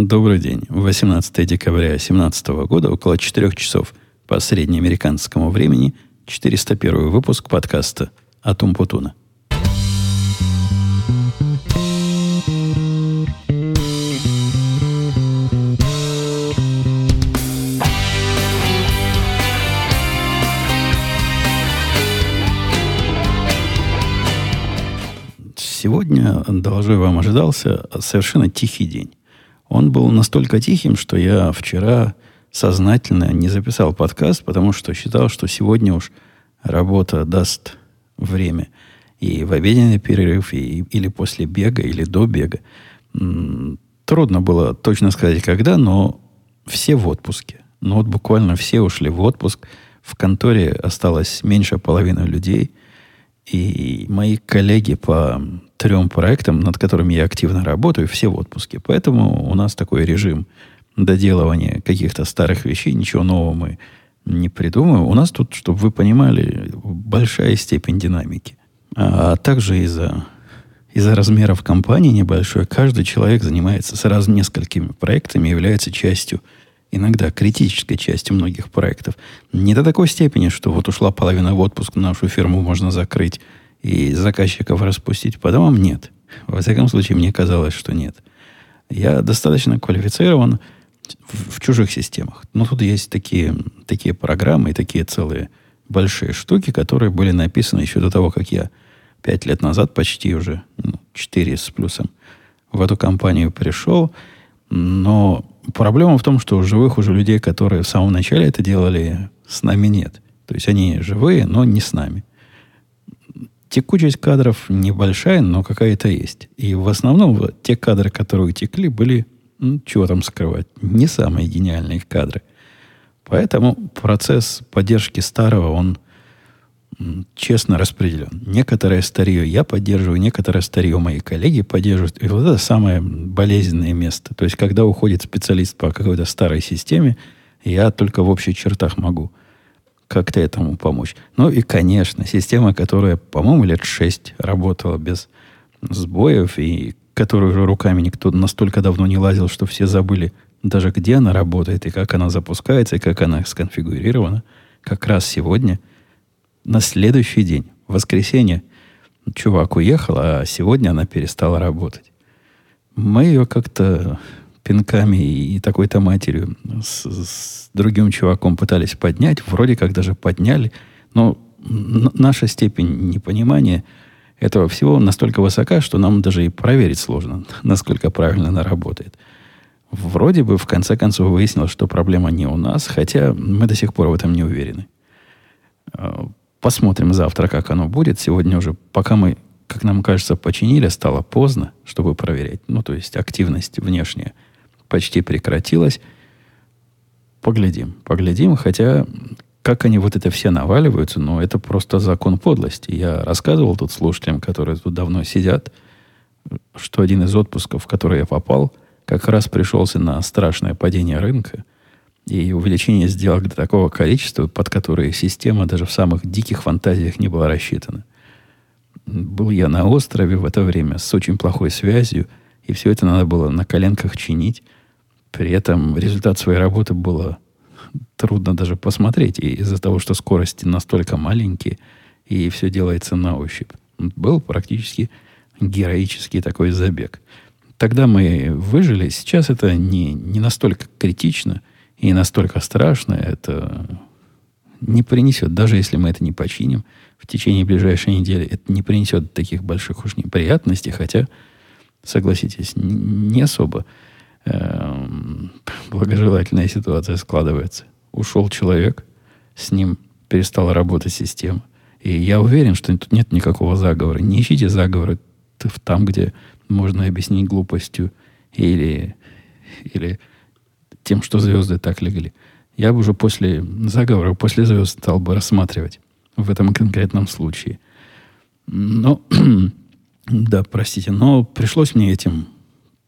Добрый день. 18 декабря 2017 года, около 4 часов по среднеамериканскому времени, 401 выпуск подкаста «Атум Путуна». Сегодня, доложу вам, ожидался совершенно тихий день. Он был настолько тихим, что я вчера сознательно не записал подкаст, потому что считал, что сегодня уж работа даст время. И в обеденный перерыв, и, или после бега, или до бега. Трудно было точно сказать, когда, но все в отпуске. Ну вот буквально все ушли в отпуск. В конторе осталось меньше половины людей. И мои коллеги по трем проектам, над которыми я активно работаю, все в отпуске. Поэтому у нас такой режим доделывания каких-то старых вещей, ничего нового мы не придумаем. У нас тут, чтобы вы понимали, большая степень динамики. А также из-за из-за размеров компании небольшой, каждый человек занимается сразу несколькими проектами, является частью, иногда критической частью многих проектов. Не до такой степени, что вот ушла половина в отпуск, нашу фирму можно закрыть, и заказчиков распустить по домам? Нет. Во всяком случае, мне казалось, что нет. Я достаточно квалифицирован в, в чужих системах. Но тут есть такие, такие программы и такие целые большие штуки, которые были написаны еще до того, как я пять лет назад, почти уже ну, 4 с плюсом, в эту компанию пришел. Но проблема в том, что живых уже людей, которые в самом начале это делали, с нами нет. То есть они живые, но не с нами. Текучесть кадров небольшая, но какая-то есть. И в основном те кадры, которые утекли, были, ну, чего там скрывать, не самые гениальные кадры. Поэтому процесс поддержки старого, он честно распределен. Некоторое старье я поддерживаю, некоторое старье мои коллеги поддерживают. И вот это самое болезненное место. То есть, когда уходит специалист по какой-то старой системе, я только в общих чертах могу – как-то этому помочь. Ну и, конечно, система, которая, по-моему, лет шесть работала без сбоев, и которую уже руками никто настолько давно не лазил, что все забыли даже где она работает, и как она запускается, и как она сконфигурирована. Как раз сегодня, на следующий день, в воскресенье, чувак уехал, а сегодня она перестала работать. Мы ее как-то пинками и такой-то матерью с, с другим чуваком пытались поднять, вроде как даже подняли, но наша степень непонимания этого всего настолько высока, что нам даже и проверить сложно, насколько правильно она работает. Вроде бы в конце концов выяснилось, что проблема не у нас, хотя мы до сих пор в этом не уверены. Посмотрим завтра, как оно будет. Сегодня уже, пока мы, как нам кажется, починили, стало поздно, чтобы проверять. Ну, то есть активность внешняя – почти прекратилась. Поглядим, поглядим, хотя как они вот это все наваливаются, но это просто закон подлости. Я рассказывал тут слушателям, которые тут давно сидят, что один из отпусков, в который я попал, как раз пришелся на страшное падение рынка и увеличение сделок до такого количества, под которое система даже в самых диких фантазиях не была рассчитана. Был я на острове в это время с очень плохой связью, и все это надо было на коленках чинить. При этом результат своей работы было трудно даже посмотреть из-за того, что скорости настолько маленькие, и все делается на ощупь. Был практически героический такой забег. Тогда мы выжили. Сейчас это не, не настолько критично и настолько страшно. Это не принесет, даже если мы это не починим в течение ближайшей недели, это не принесет таких больших уж неприятностей, хотя, согласитесь, не особо Эм, благожелательная ситуация складывается. Ушел человек, с ним перестала работать система. И я уверен, что тут нет никакого заговора. Не ищите заговора там, где можно объяснить глупостью или, или тем, что звезды так легли. Я бы уже после заговора, после звезд стал бы рассматривать в этом конкретном случае. Но, да, простите, но пришлось мне этим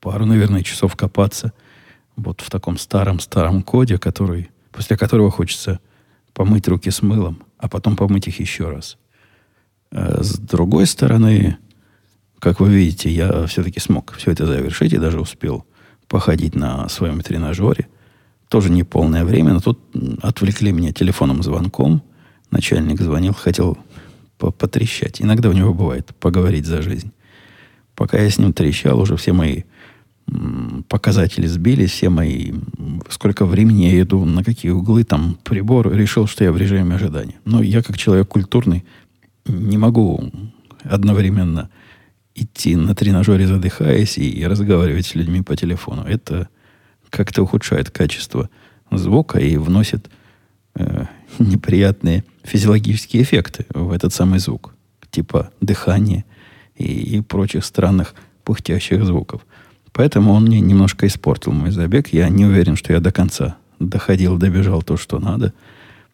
пару, наверное, часов копаться вот в таком старом-старом коде, который, после которого хочется помыть руки с мылом, а потом помыть их еще раз. А с другой стороны, как вы видите, я все-таки смог все это завершить и даже успел походить на своем тренажере. Тоже не полное время, но тут отвлекли меня телефонным звонком. Начальник звонил, хотел потрещать. Иногда у него бывает поговорить за жизнь. Пока я с ним трещал, уже все мои показатели сбились, все мои... Сколько времени я иду, на какие углы там прибор, решил, что я в режиме ожидания. Но я, как человек культурный, не могу одновременно идти на тренажере, задыхаясь, и разговаривать с людьми по телефону. Это как-то ухудшает качество звука и вносит э, неприятные физиологические эффекты в этот самый звук. Типа дыхания и, и прочих странных пыхтящих звуков. Поэтому он мне немножко испортил мой забег. Я не уверен, что я до конца доходил, добежал то, что надо.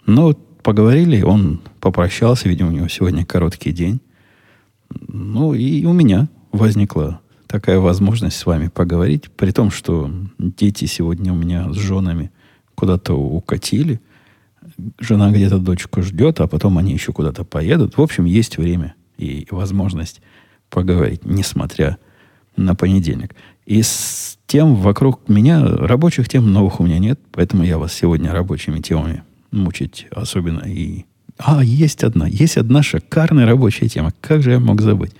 Но поговорили, он попрощался, видимо, у него сегодня короткий день. Ну, и у меня возникла такая возможность с вами поговорить, при том, что дети сегодня у меня с женами куда-то укатили. Жена где-то дочку ждет, а потом они еще куда-то поедут. В общем, есть время и возможность поговорить, несмотря на понедельник. И с тем вокруг меня, рабочих тем новых у меня нет, поэтому я вас сегодня рабочими темами мучить особенно и... А, есть одна, есть одна шикарная рабочая тема. Как же я мог забыть?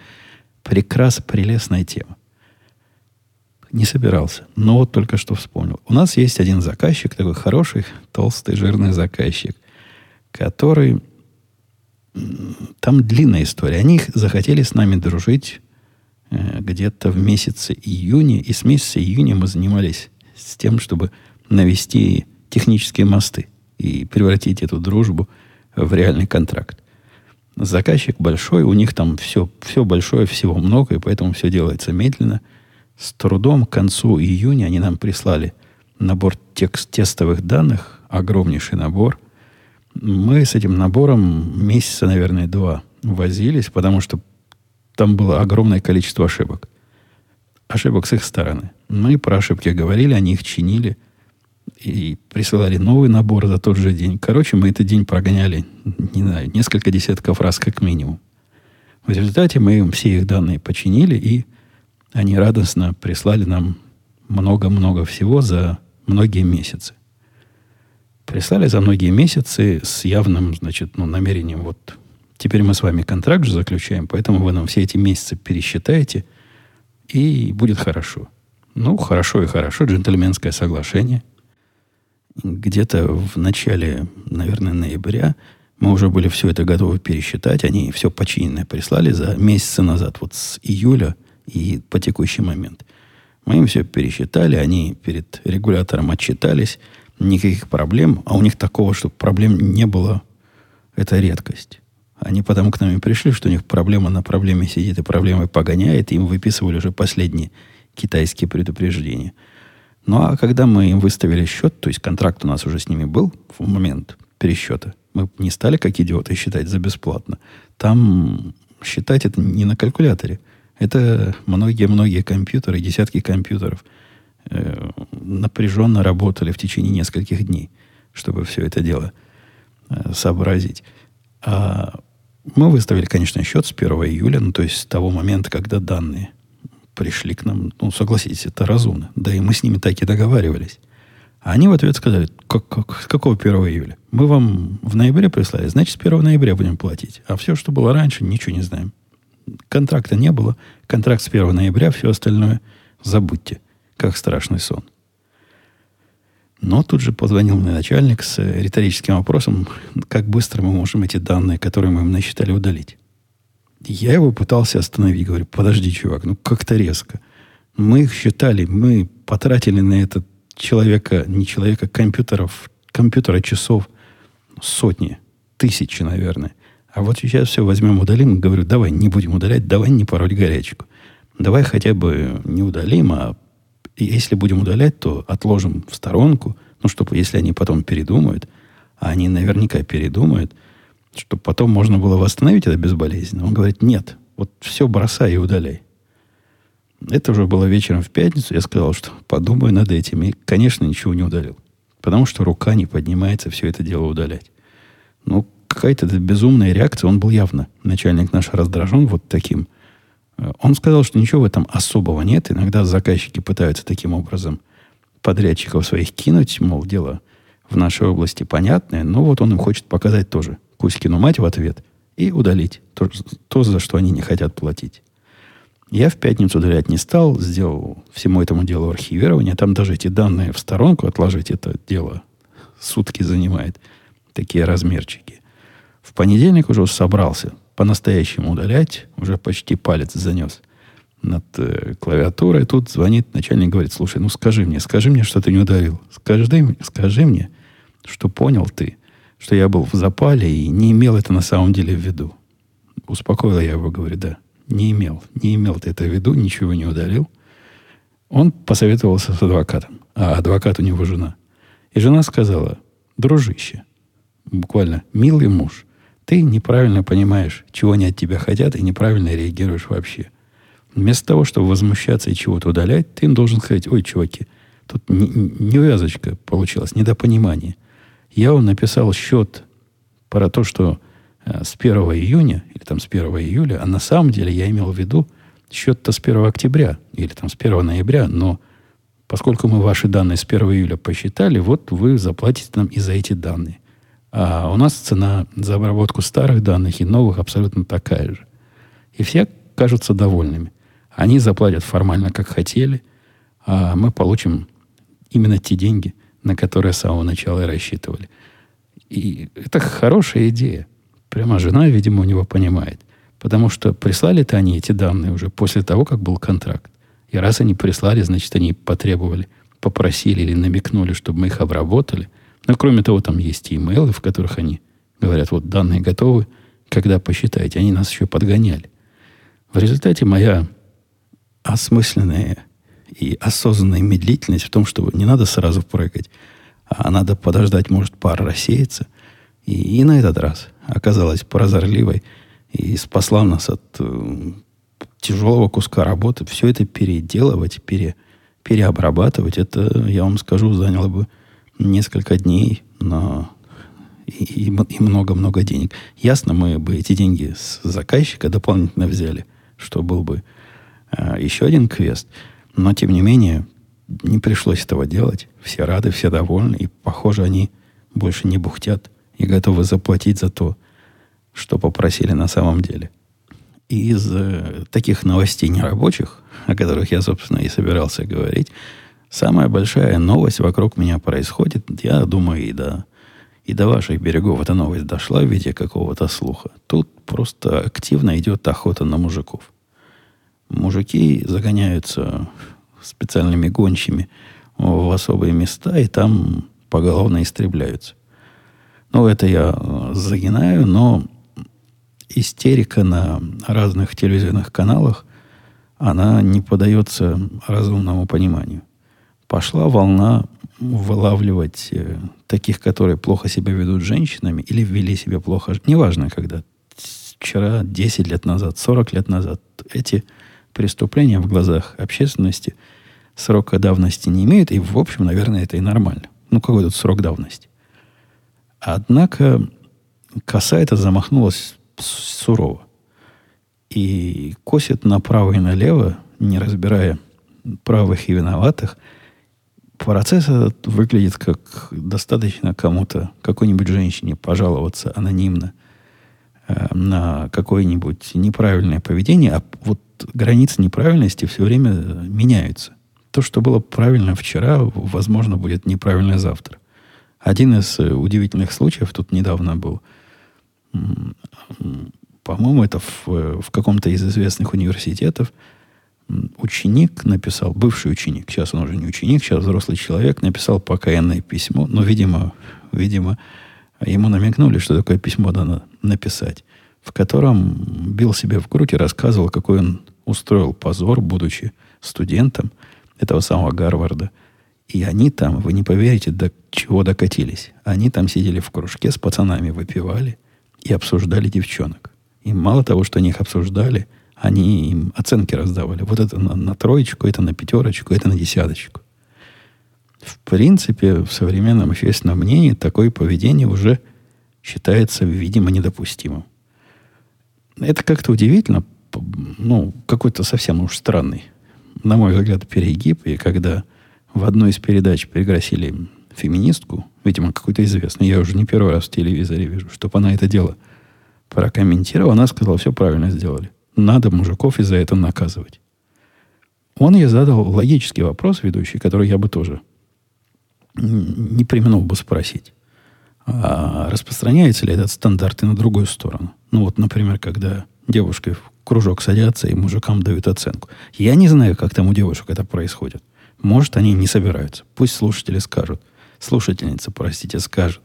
Прекрасно, прелестная тема. Не собирался, но вот только что вспомнил. У нас есть один заказчик, такой хороший, толстый, жирный заказчик, который... Там длинная история. Они захотели с нами дружить Э, где-то в месяце июня. И с месяца июня мы занимались с тем, чтобы навести технические мосты и превратить эту дружбу в реальный контракт. Заказчик большой, у них там все, все большое, всего много, и поэтому все делается медленно. С трудом к концу июня они нам прислали набор текст, тестовых данных, огромнейший набор. Мы с этим набором месяца, наверное, два возились, потому что там было огромное количество ошибок. Ошибок с их стороны. Мы про ошибки говорили, они их чинили и присылали новый набор за тот же день. Короче, мы этот день прогоняли, не знаю, несколько десятков раз как минимум. В результате мы им все их данные починили, и они радостно прислали нам много-много всего за многие месяцы. Прислали за многие месяцы с явным, значит, ну, намерением вот Теперь мы с вами контракт же заключаем, поэтому вы нам все эти месяцы пересчитаете, и будет хорошо. Ну, хорошо и хорошо, джентльменское соглашение. Где-то в начале, наверное, ноября мы уже были все это готовы пересчитать. Они все починенное прислали за месяцы назад, вот с июля и по текущий момент. Мы им все пересчитали, они перед регулятором отчитались, никаких проблем, а у них такого, чтобы проблем не было, это редкость. Они потому к нам и пришли, что у них проблема на проблеме сидит и проблемой погоняет, и им выписывали уже последние китайские предупреждения. Ну а когда мы им выставили счет, то есть контракт у нас уже с ними был в момент пересчета, мы не стали как идиоты считать за бесплатно. Там считать это не на калькуляторе. Это многие-многие компьютеры, десятки компьютеров э, напряженно работали в течение нескольких дней, чтобы все это дело э, сообразить. А мы выставили, конечно, счет с 1 июля, ну, то есть с того момента, когда данные пришли к нам. Ну, согласитесь, это разумно. Да и мы с ними так и договаривались. А они в ответ сказали, как, как, с какого 1 июля? Мы вам в ноябре прислали, значит, с 1 ноября будем платить. А все, что было раньше, ничего не знаем. Контракта не было. Контракт с 1 ноября, все остальное забудьте, как страшный сон. Но тут же позвонил мне начальник с риторическим вопросом, как быстро мы можем эти данные, которые мы им насчитали, удалить. Я его пытался остановить. Говорю, подожди, чувак, ну как-то резко. Мы их считали, мы потратили на это человека, не человека, компьютеров, компьютера часов сотни, тысячи, наверное. А вот сейчас все возьмем, удалим. Говорю, давай не будем удалять, давай не пороть горячку. Давай хотя бы не удалим, а если будем удалять, то отложим в сторонку, ну, чтобы, если они потом передумают, а они наверняка передумают, чтобы потом можно было восстановить это безболезненно. Он говорит, нет, вот все бросай и удаляй. Это уже было вечером в пятницу. Я сказал, что подумаю над этим. И, конечно, ничего не удалил. Потому что рука не поднимается все это дело удалять. Ну, какая-то безумная реакция. Он был явно, начальник наш, раздражен вот таким он сказал, что ничего в этом особого нет. Иногда заказчики пытаются таким образом подрядчиков своих кинуть, мол, дело в нашей области понятное, но вот он им хочет показать тоже Кузькину мать в ответ и удалить то, то, за что они не хотят платить. Я в пятницу удалять не стал, сделал всему этому делу архивирование. Там даже эти данные в сторонку отложить, это дело сутки занимает. Такие размерчики. В понедельник уже собрался по-настоящему удалять, уже почти палец занес над э, клавиатурой. Тут звонит начальник, говорит, слушай, ну скажи мне, скажи мне, что ты не удалил. Скажи, скажи мне, что понял ты, что я был в запале и не имел это на самом деле в виду. Успокоил я его, говорю, да, не имел. Не имел ты это в виду, ничего не удалил. Он посоветовался с адвокатом, а адвокат у него жена. И жена сказала, дружище, буквально, милый муж, ты неправильно понимаешь, чего они от тебя хотят, и неправильно реагируешь вообще. Вместо того, чтобы возмущаться и чего-то удалять, ты им должен сказать, ой, чуваки, тут невязочка получилась, недопонимание. Я вам написал счет про то, что э, с 1 июня или там с 1 июля, а на самом деле я имел в виду счет-то с 1 октября или там с 1 ноября, но поскольку мы ваши данные с 1 июля посчитали, вот вы заплатите нам и за эти данные. А у нас цена за обработку старых данных и новых абсолютно такая же. И все кажутся довольными. Они заплатят формально, как хотели, а мы получим именно те деньги, на которые с самого начала и рассчитывали. И это хорошая идея. Прямо жена, видимо, у него понимает. Потому что прислали-то они эти данные уже после того, как был контракт. И раз они прислали, значит, они потребовали, попросили или намекнули, чтобы мы их обработали – но кроме того, там есть имейлы, в которых они говорят, вот данные готовы, когда посчитаете. Они нас еще подгоняли. В результате моя осмысленная и осознанная медлительность в том, что не надо сразу прыгать, а надо подождать, может, пар рассеется. И, и на этот раз оказалась прозорливой и спасла нас от э, тяжелого куска работы. Все это переделывать, пере, переобрабатывать, это, я вам скажу, заняло бы несколько дней на и много-много денег. Ясно, мы бы эти деньги с заказчика дополнительно взяли, что был бы э, еще один квест. Но, тем не менее, не пришлось этого делать. Все рады, все довольны. И, похоже, они больше не бухтят и готовы заплатить за то, что попросили на самом деле. И из э, таких новостей нерабочих, о которых я, собственно, и собирался говорить, Самая большая новость вокруг меня происходит, я думаю, и до, и до ваших берегов эта новость дошла в виде какого-то слуха. Тут просто активно идет охота на мужиков. Мужики загоняются специальными гончими в особые места, и там поголовно истребляются. Ну, это я э, загинаю, но истерика на разных телевизионных каналах, она не подается разумному пониманию пошла волна вылавливать э, таких, которые плохо себя ведут женщинами или вели себя плохо, неважно когда, вчера, 10 лет назад, 40 лет назад, эти преступления в глазах общественности срока давности не имеют, и, в общем, наверное, это и нормально. Ну, какой тут срок давности? Однако коса эта замахнулась сурово. И косит направо и налево, не разбирая правых и виноватых – процесс этот выглядит как достаточно кому-то, какой-нибудь женщине пожаловаться анонимно э, на какое-нибудь неправильное поведение, а вот границы неправильности все время меняются. То, что было правильно вчера, возможно, будет неправильно завтра. Один из э, удивительных случаев тут недавно был. По-моему, это в, э, в каком-то из известных университетов – ученик написал, бывший ученик, сейчас он уже не ученик, сейчас взрослый человек, написал покаянное письмо, но, видимо, видимо, ему намекнули, что такое письмо надо написать, в котором бил себе в грудь и рассказывал, какой он устроил позор, будучи студентом этого самого Гарварда. И они там, вы не поверите, до чего докатились. Они там сидели в кружке с пацанами, выпивали и обсуждали девчонок. И мало того, что они их обсуждали – они им оценки раздавали. Вот это на, на троечку, это на пятерочку, это на десяточку. В принципе, в современном общественном мнении такое поведение уже считается, видимо, недопустимым. Это как-то удивительно, ну, какой-то совсем уж странный, на мой взгляд, перегиб, и когда в одной из передач пригласили феминистку, видимо, какую-то известную, я уже не первый раз в телевизоре вижу, чтобы она это дело прокомментировала, она сказала, все правильно сделали. Надо мужиков из-за этого наказывать. Он ей задал логический вопрос, ведущий, который я бы тоже не применил бы спросить. А распространяется ли этот стандарт и на другую сторону? Ну вот, например, когда девушки в кружок садятся и мужикам дают оценку. Я не знаю, как там у девушек это происходит. Может, они не собираются. Пусть слушатели скажут. Слушательница, простите, скажет.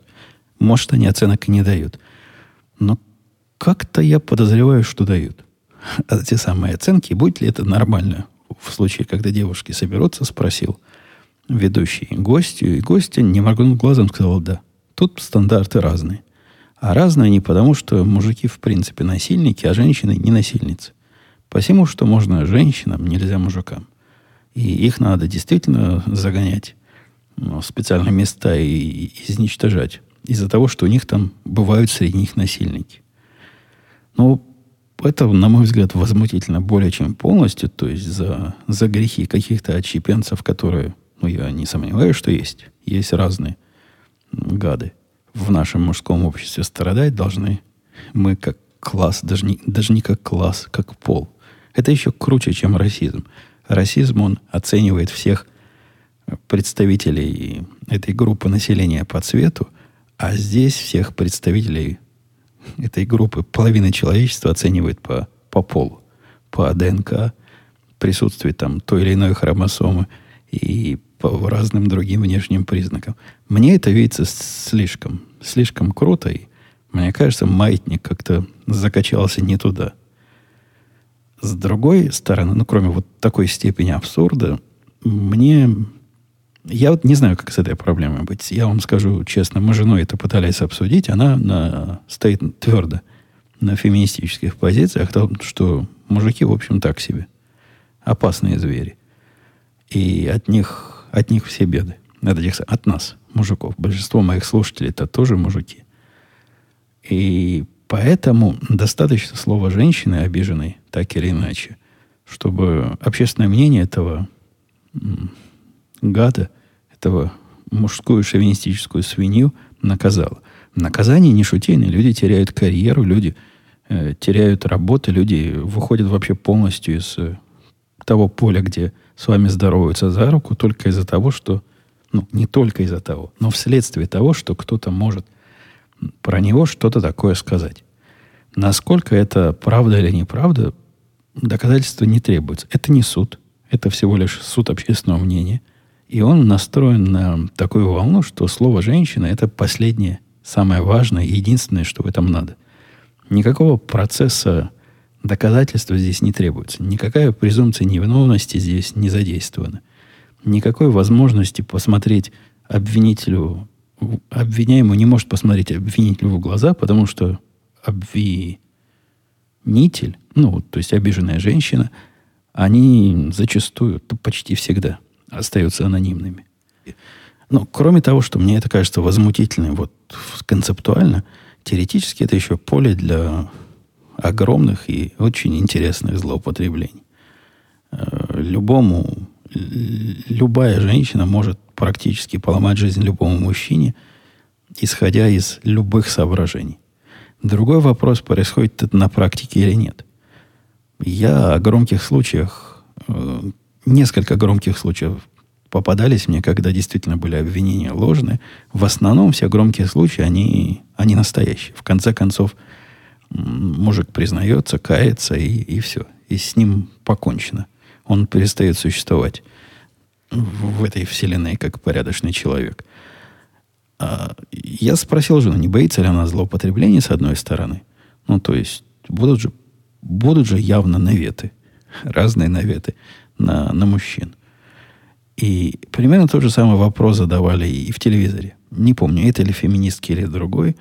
Может, они оценок и не дают. Но как-то я подозреваю, что дают. А те самые оценки, будет ли это нормально в случае, когда девушки соберутся, спросил ведущий гостью, и гостья, не моргнув глазом, сказал «да». Тут стандарты разные. А разные не потому, что мужики в принципе насильники, а женщины не насильницы. Посему, что можно женщинам, нельзя мужикам. И их надо действительно загонять в специальные места и, и изничтожать. Из-за того, что у них там бывают среди них насильники. Ну, это, на мой взгляд, возмутительно более чем полностью. То есть за, за грехи каких-то отщепенцев, которые, ну, я не сомневаюсь, что есть. Есть разные гады. В нашем мужском обществе страдать должны мы как класс, даже не, даже не как класс, как пол. Это еще круче, чем расизм. Расизм, он оценивает всех представителей этой группы населения по цвету, а здесь всех представителей этой группы половина человечества оценивает по, по полу, по ДНК, присутствие там той или иной хромосомы и по разным другим внешним признакам. Мне это видится слишком, слишком круто, и мне кажется, маятник как-то закачался не туда. С другой стороны, ну, кроме вот такой степени абсурда, мне я вот не знаю, как с этой проблемой быть. Я вам скажу честно, мы женой это пытались обсудить. Она на, стоит твердо на феминистических позициях, том, что мужики, в общем, так себе. Опасные звери. И от них, от них все беды. От, этих, от нас, мужиков. Большинство моих слушателей это тоже мужики. И поэтому достаточно слова женщины обиженной, так или иначе, чтобы общественное мнение этого гада, этого мужскую шовинистическую свинью наказала. Наказание не шутейное. Люди теряют карьеру, люди э, теряют работу, люди выходят вообще полностью из э, того поля, где с вами здороваются за руку, только из-за того, что... Ну, не только из-за того, но вследствие того, что кто-то может про него что-то такое сказать. Насколько это правда или неправда, доказательства не требуется. Это не суд. Это всего лишь суд общественного мнения. И он настроен на такую волну, что слово «женщина» — это последнее, самое важное и единственное, что в этом надо. Никакого процесса доказательства здесь не требуется. Никакая презумпция невиновности здесь не задействована. Никакой возможности посмотреть обвинителю, обвиняемому не может посмотреть обвинителю в глаза, потому что обвинитель, ну, то есть обиженная женщина, они зачастую, почти всегда – остаются анонимными. Но кроме того, что мне это кажется возмутительным вот концептуально, теоретически это еще поле для огромных и очень интересных злоупотреблений. Э, любому, любая женщина может практически поломать жизнь любому мужчине, исходя из любых соображений. Другой вопрос, происходит это на практике или нет. Я о громких случаях э, несколько громких случаев попадались мне, когда действительно были обвинения ложные. В основном все громкие случаи, они, они настоящие. В конце концов, мужик признается, кается, и, и все. И с ним покончено. Он перестает существовать в этой вселенной как порядочный человек. А я спросил жену, не боится ли она злоупотребления с одной стороны. Ну, то есть, будут же, будут же явно наветы, разные наветы на, на мужчин. И примерно тот же самый вопрос задавали и в телевизоре. Не помню, это ли феминистки или другой.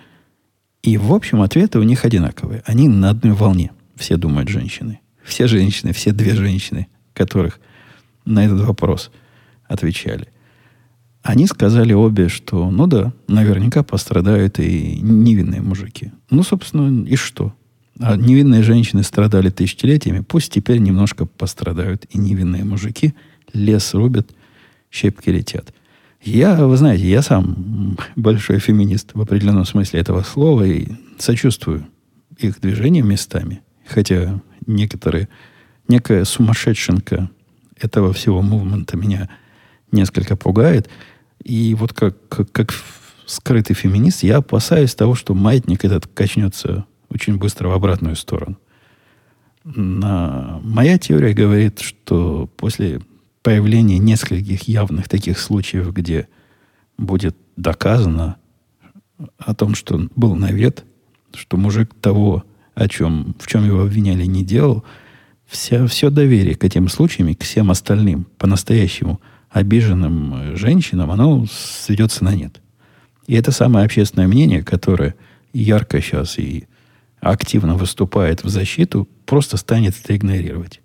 И, в общем, ответы у них одинаковые. Они на одной волне. Все думают женщины. Все женщины, все две женщины, которых на этот вопрос отвечали. Они сказали обе, что, ну да, наверняка пострадают и невинные мужики. Ну, собственно, и что? А невинные женщины страдали тысячелетиями, пусть теперь немножко пострадают и невинные мужики. Лес рубят, щепки летят. Я, вы знаете, я сам большой феминист в определенном смысле этого слова и сочувствую их движениям местами. Хотя некоторые, некая сумасшедшенка этого всего мувмента меня несколько пугает. И вот как, как, как скрытый феминист, я опасаюсь того, что маятник этот качнется очень быстро в обратную сторону. На... Моя теория говорит, что после появления нескольких явных таких случаев, где будет доказано о том, что был навет, что мужик того, о чем, в чем его обвиняли, не делал, вся, все доверие к этим случаям и к всем остальным, по-настоящему обиженным женщинам, оно сведется на нет. И это самое общественное мнение, которое ярко сейчас и активно выступает в защиту, просто станет это игнорировать.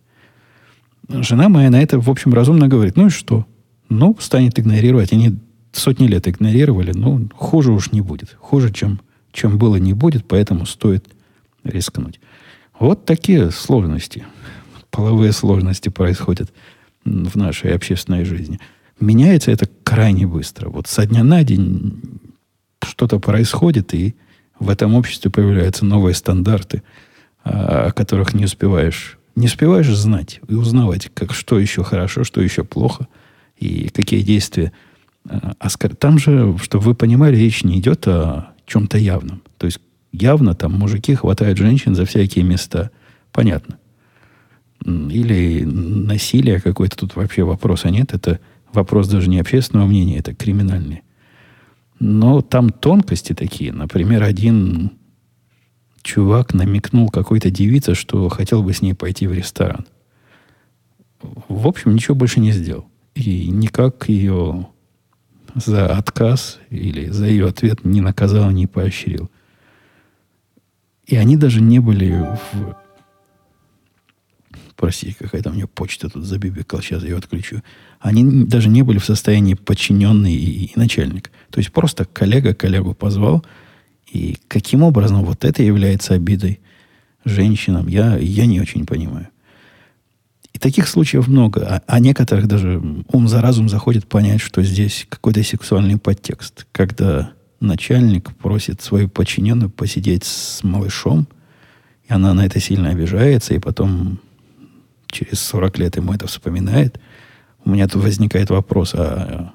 Жена моя на это, в общем, разумно говорит, ну и что? Ну, станет игнорировать. Они сотни лет игнорировали, ну, хуже уж не будет. Хуже, чем, чем было, не будет, поэтому стоит рискнуть. Вот такие сложности, половые сложности происходят в нашей общественной жизни. Меняется это крайне быстро. Вот со дня на день что-то происходит, и в этом обществе появляются новые стандарты, а, о которых не успеваешь, не успеваешь знать и узнавать, как, что еще хорошо, что еще плохо, и какие действия. А там же, чтобы вы понимали, речь не идет о чем-то явном. То есть явно там мужики хватают женщин за всякие места. Понятно. Или насилие какое-то тут вообще вопроса нет. Это вопрос даже не общественного мнения, это криминальный. Но там тонкости такие. Например, один чувак намекнул какой-то девице, что хотел бы с ней пойти в ресторан. В общем, ничего больше не сделал. И никак ее за отказ или за ее ответ не наказал, не поощрил. И они даже не были в... Простите, какая-то у меня почта тут забибикала, сейчас я ее отключу. Они даже не были в состоянии подчиненный и начальник. То есть просто коллега коллегу позвал. И каким образом вот это является обидой женщинам, я, я не очень понимаю. И таких случаев много. А, а некоторых даже ум за разум заходит понять, что здесь какой-то сексуальный подтекст. Когда начальник просит свою подчиненную посидеть с малышом, и она на это сильно обижается, и потом через 40 лет ему это вспоминает, у меня тут возникает вопрос, а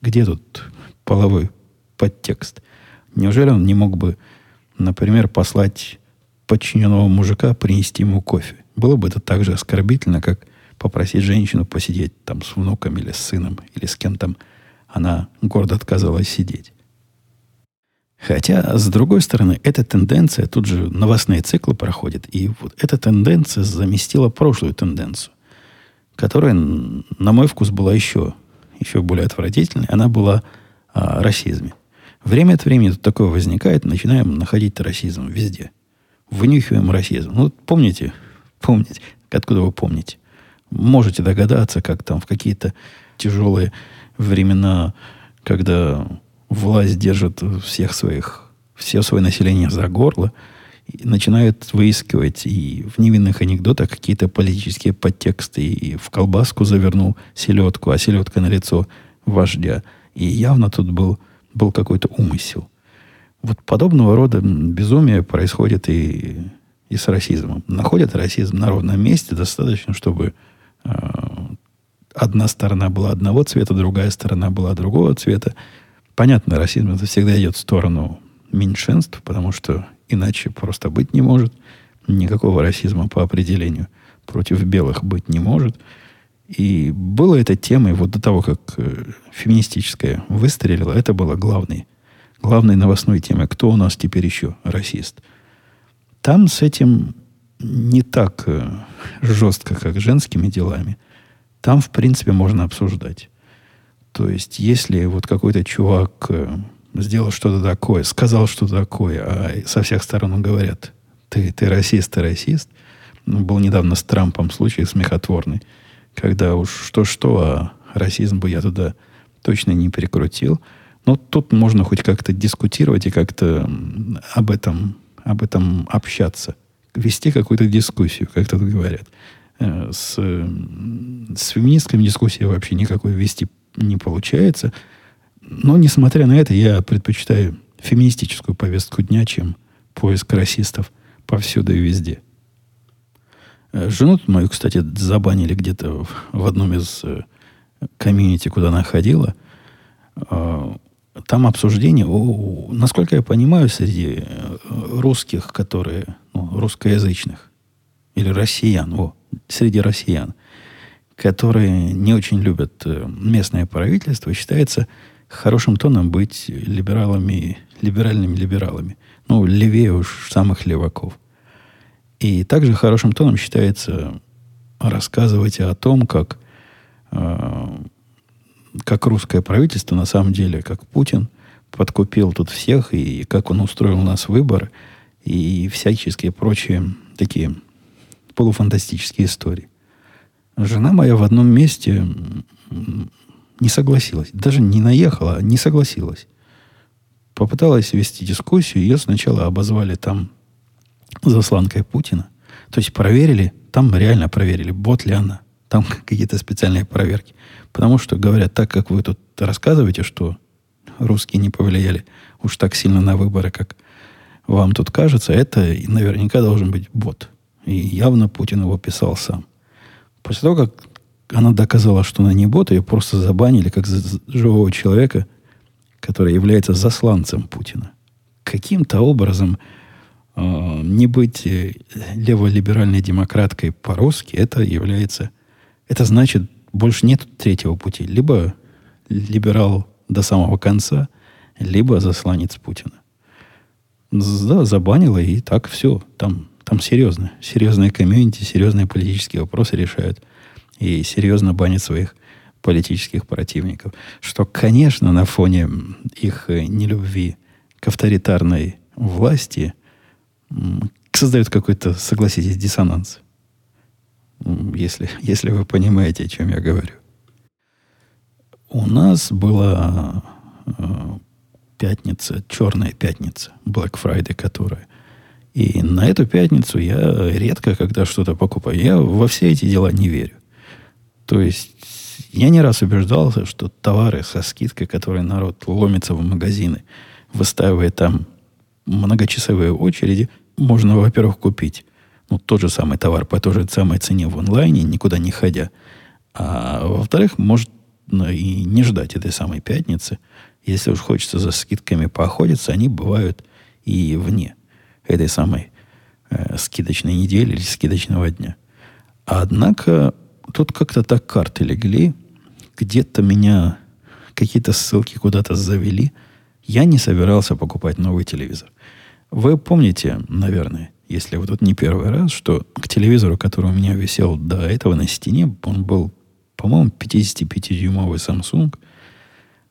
где тут половой подтекст? Неужели он не мог бы, например, послать подчиненного мужика принести ему кофе? Было бы это так же оскорбительно, как попросить женщину посидеть там с внуком или с сыном, или с кем там она гордо отказалась сидеть. Хотя, с другой стороны, эта тенденция, тут же новостные циклы проходят, и вот эта тенденция заместила прошлую тенденцию, которая, на мой вкус, была еще, еще более отвратительной. Она была о расизме. Время от времени тут такое возникает, начинаем находить расизм везде. Вынюхиваем расизм. Ну, помните, помните, откуда вы помните? Можете догадаться, как там в какие-то тяжелые времена, когда власть держит всех своих, все свое население за горло, и начинают выискивать и в невинных анекдотах какие-то политические подтексты, и в колбаску завернул селедку, а селедка на лицо вождя. И явно тут был, был какой-то умысел. Вот подобного рода безумие происходит и, и с расизмом. Находят расизм на ровном месте достаточно, чтобы э, одна сторона была одного цвета, другая сторона была другого цвета, Понятно, расизм это всегда идет в сторону меньшинств, потому что иначе просто быть не может. Никакого расизма по определению против белых быть не может. И было это темой вот до того, как э, феминистическая выстрелила, это было главной, главной новостной темой. Кто у нас теперь еще расист? Там с этим не так э, жестко, как с женскими делами. Там, в принципе, можно обсуждать. То есть, если вот какой-то чувак э, сделал что-то такое, сказал что-то такое, а со всех сторон говорят, ты, ты расист, ты расист. Ну, был недавно с Трампом случай смехотворный, когда уж что-что, а расизм бы я туда точно не прикрутил. Но тут можно хоть как-то дискутировать и как-то об этом, об этом общаться. Вести какую-то дискуссию, как тут говорят. Э, с, с феминистками дискуссии вообще никакой вести не получается. Но, несмотря на это, я предпочитаю феминистическую повестку дня, чем поиск расистов повсюду и везде. Э, жену мою, кстати, забанили где-то в одном из э, комьюнити, куда она ходила. Там обсуждение, насколько я понимаю, среди русских, которые, ну, русскоязычных, или россиян, о, среди россиян, которые не очень любят э, местное правительство, считается хорошим тоном быть либералами, либеральными либералами. Ну, левее уж самых леваков. И также хорошим тоном считается рассказывать о том, как, э, как русское правительство, на самом деле, как Путин подкупил тут всех, и как он устроил у нас выборы, и всяческие прочие такие полуфантастические истории. Жена моя в одном месте не согласилась. Даже не наехала, а не согласилась. Попыталась вести дискуссию. Ее сначала обозвали там засланкой Путина. То есть проверили, там реально проверили, бот ли она. Там какие-то специальные проверки. Потому что, говорят, так как вы тут рассказываете, что русские не повлияли уж так сильно на выборы, как вам тут кажется, это наверняка должен быть бот. И явно Путин его писал сам. После того, как она доказала, что она не бот, ее просто забанили как живого человека, который является засланцем Путина. Каким-то образом не быть э, леволиберальной демократкой по-русски, это является... Это значит, больше нет третьего пути. Либо либерал до самого конца, либо засланец Путина. Да, забанила, и так все. Там там серьезно. Серьезные комьюнити, серьезные политические вопросы решают. И серьезно банят своих политических противников. Что, конечно, на фоне их э, нелюбви к авторитарной власти создает какой-то, согласитесь, диссонанс. Если, если вы понимаете, о чем я говорю. У нас была э, пятница, черная пятница, Black Friday, которая и на эту пятницу я редко когда что-то покупаю. Я во все эти дела не верю. То есть я не раз убеждался, что товары со скидкой, которые народ ломится в магазины, выстаивая там многочасовые очереди, можно, во-первых, купить ну, тот же самый товар по той же самой цене в онлайне, никуда не ходя. А во-вторых, может ну, и не ждать этой самой пятницы. Если уж хочется за скидками поохотиться, они бывают и вне этой самой э, скидочной недели или скидочного дня. Однако тут как-то так карты легли, где-то меня какие-то ссылки куда-то завели. Я не собирался покупать новый телевизор. Вы помните, наверное, если вы тут не первый раз, что к телевизору, который у меня висел до этого на стене, он был, по-моему, 55-дюймовый Samsung.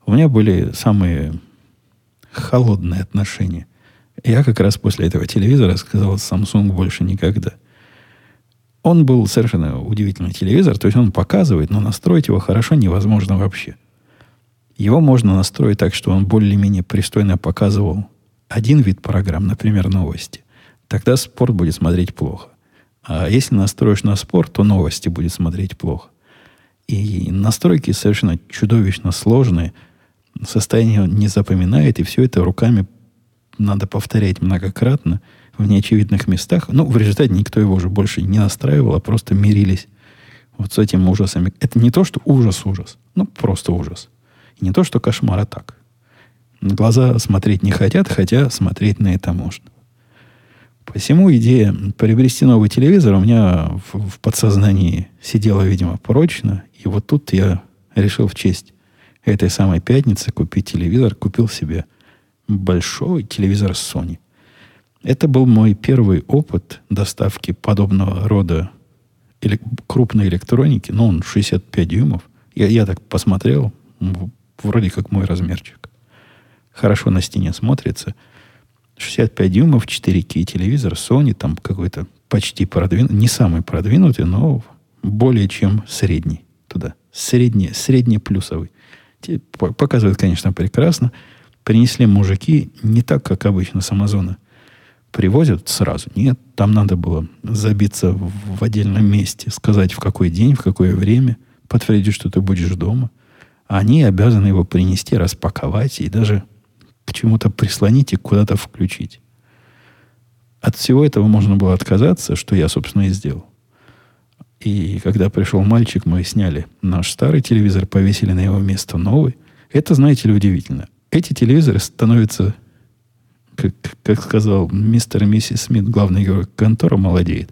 У меня были самые холодные отношения я как раз после этого телевизора сказал Samsung больше никогда. Он был совершенно удивительный телевизор, то есть он показывает, но настроить его хорошо невозможно вообще. Его можно настроить так, что он более-менее пристойно показывал один вид программ, например, новости. Тогда спорт будет смотреть плохо. А если настроишь на спорт, то новости будет смотреть плохо. И настройки совершенно чудовищно сложные. Состояние не запоминает, и все это руками надо повторять многократно в неочевидных местах. Ну, в результате никто его уже больше не настраивал, а просто мирились вот с этим ужасами. Это не то, что ужас-ужас. Ну, просто ужас. И не то, что кошмар, а так. Глаза смотреть не хотят, хотя смотреть на это можно. Посему идея приобрести новый телевизор у меня в, в подсознании сидела, видимо, прочно. И вот тут я решил в честь этой самой пятницы купить телевизор, купил себе большой телевизор Sony. Это был мой первый опыт доставки подобного рода или крупной электроники, но он 65 дюймов. Я, я так посмотрел, вроде как мой размерчик. Хорошо на стене смотрится. 65 дюймов, 4К телевизор, Sony, там какой-то почти продвинутый, не самый продвинутый, но более чем средний туда. Средний, средний плюсовый. Показывает, конечно, прекрасно принесли мужики не так, как обычно с Амазона. привозят сразу. Нет, там надо было забиться в отдельном месте, сказать в какой день, в какое время, подтвердить, что ты будешь дома. Они обязаны его принести, распаковать и даже к чему-то прислонить и куда-то включить. От всего этого можно было отказаться, что я, собственно, и сделал. И когда пришел мальчик, мы сняли наш старый телевизор, повесили на его место новый. Это, знаете ли, удивительно. Эти телевизоры становятся, как, как сказал мистер и миссис Смит, главный герой, контора молодеет.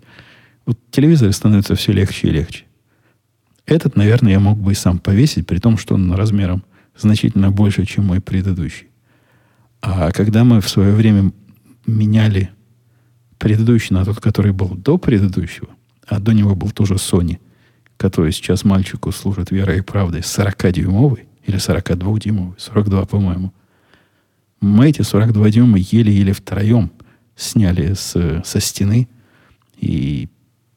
Вот телевизоры становятся все легче и легче. Этот, наверное, я мог бы и сам повесить, при том, что он размером значительно больше, чем мой предыдущий. А когда мы в свое время меняли предыдущий на тот, который был до предыдущего, а до него был тоже Sony, который сейчас мальчику служит верой и правдой, 40-дюймовый или 42-дюймовый, 42, по-моему. Мы эти 42 дюйма еле-еле втроем сняли с, со стены и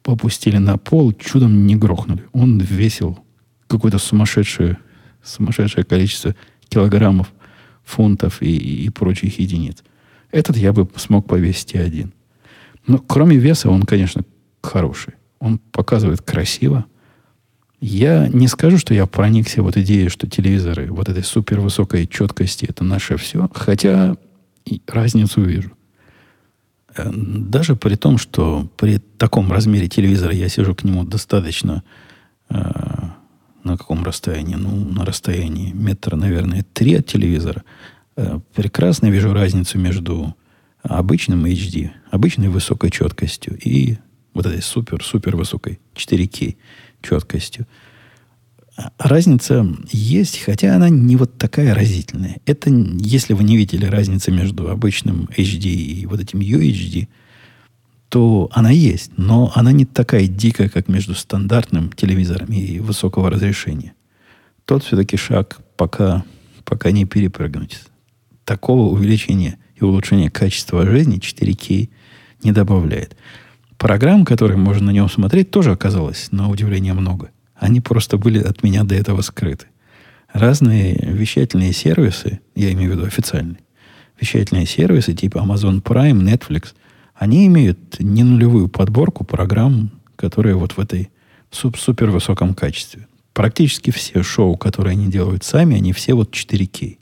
попустили на пол, чудом не грохнули. Он весил какое-то сумасшедшее, сумасшедшее количество килограммов, фунтов и, и прочих единиц. Этот я бы смог повесить и один. Но кроме веса он, конечно, хороший. Он показывает красиво. Я не скажу, что я проникся вот идеей, что телевизоры вот этой супервысокой четкости это наше все, хотя разницу вижу. Э, даже при том, что при таком размере телевизора я сижу к нему достаточно э, на каком расстоянии? Ну, на расстоянии метра, наверное, три от телевизора. Э, прекрасно вижу разницу между обычным HD, обычной высокой четкостью и вот этой супер-супер высокой 4К четкостью. А разница есть, хотя она не вот такая разительная. Это, если вы не видели разницы между обычным HD и вот этим UHD, то она есть, но она не такая дикая, как между стандартным телевизором и высокого разрешения. Тот все-таки шаг пока, пока не перепрыгнуть. Такого увеличения и улучшения качества жизни 4К не добавляет. Программ, которые можно на нем смотреть, тоже оказалось, на удивление, много. Они просто были от меня до этого скрыты. Разные вещательные сервисы, я имею в виду официальные, вещательные сервисы типа Amazon Prime, Netflix, они имеют не нулевую подборку программ, которые вот в этой суп супер высоком качестве. Практически все шоу, которые они делают сами, они все вот 4К.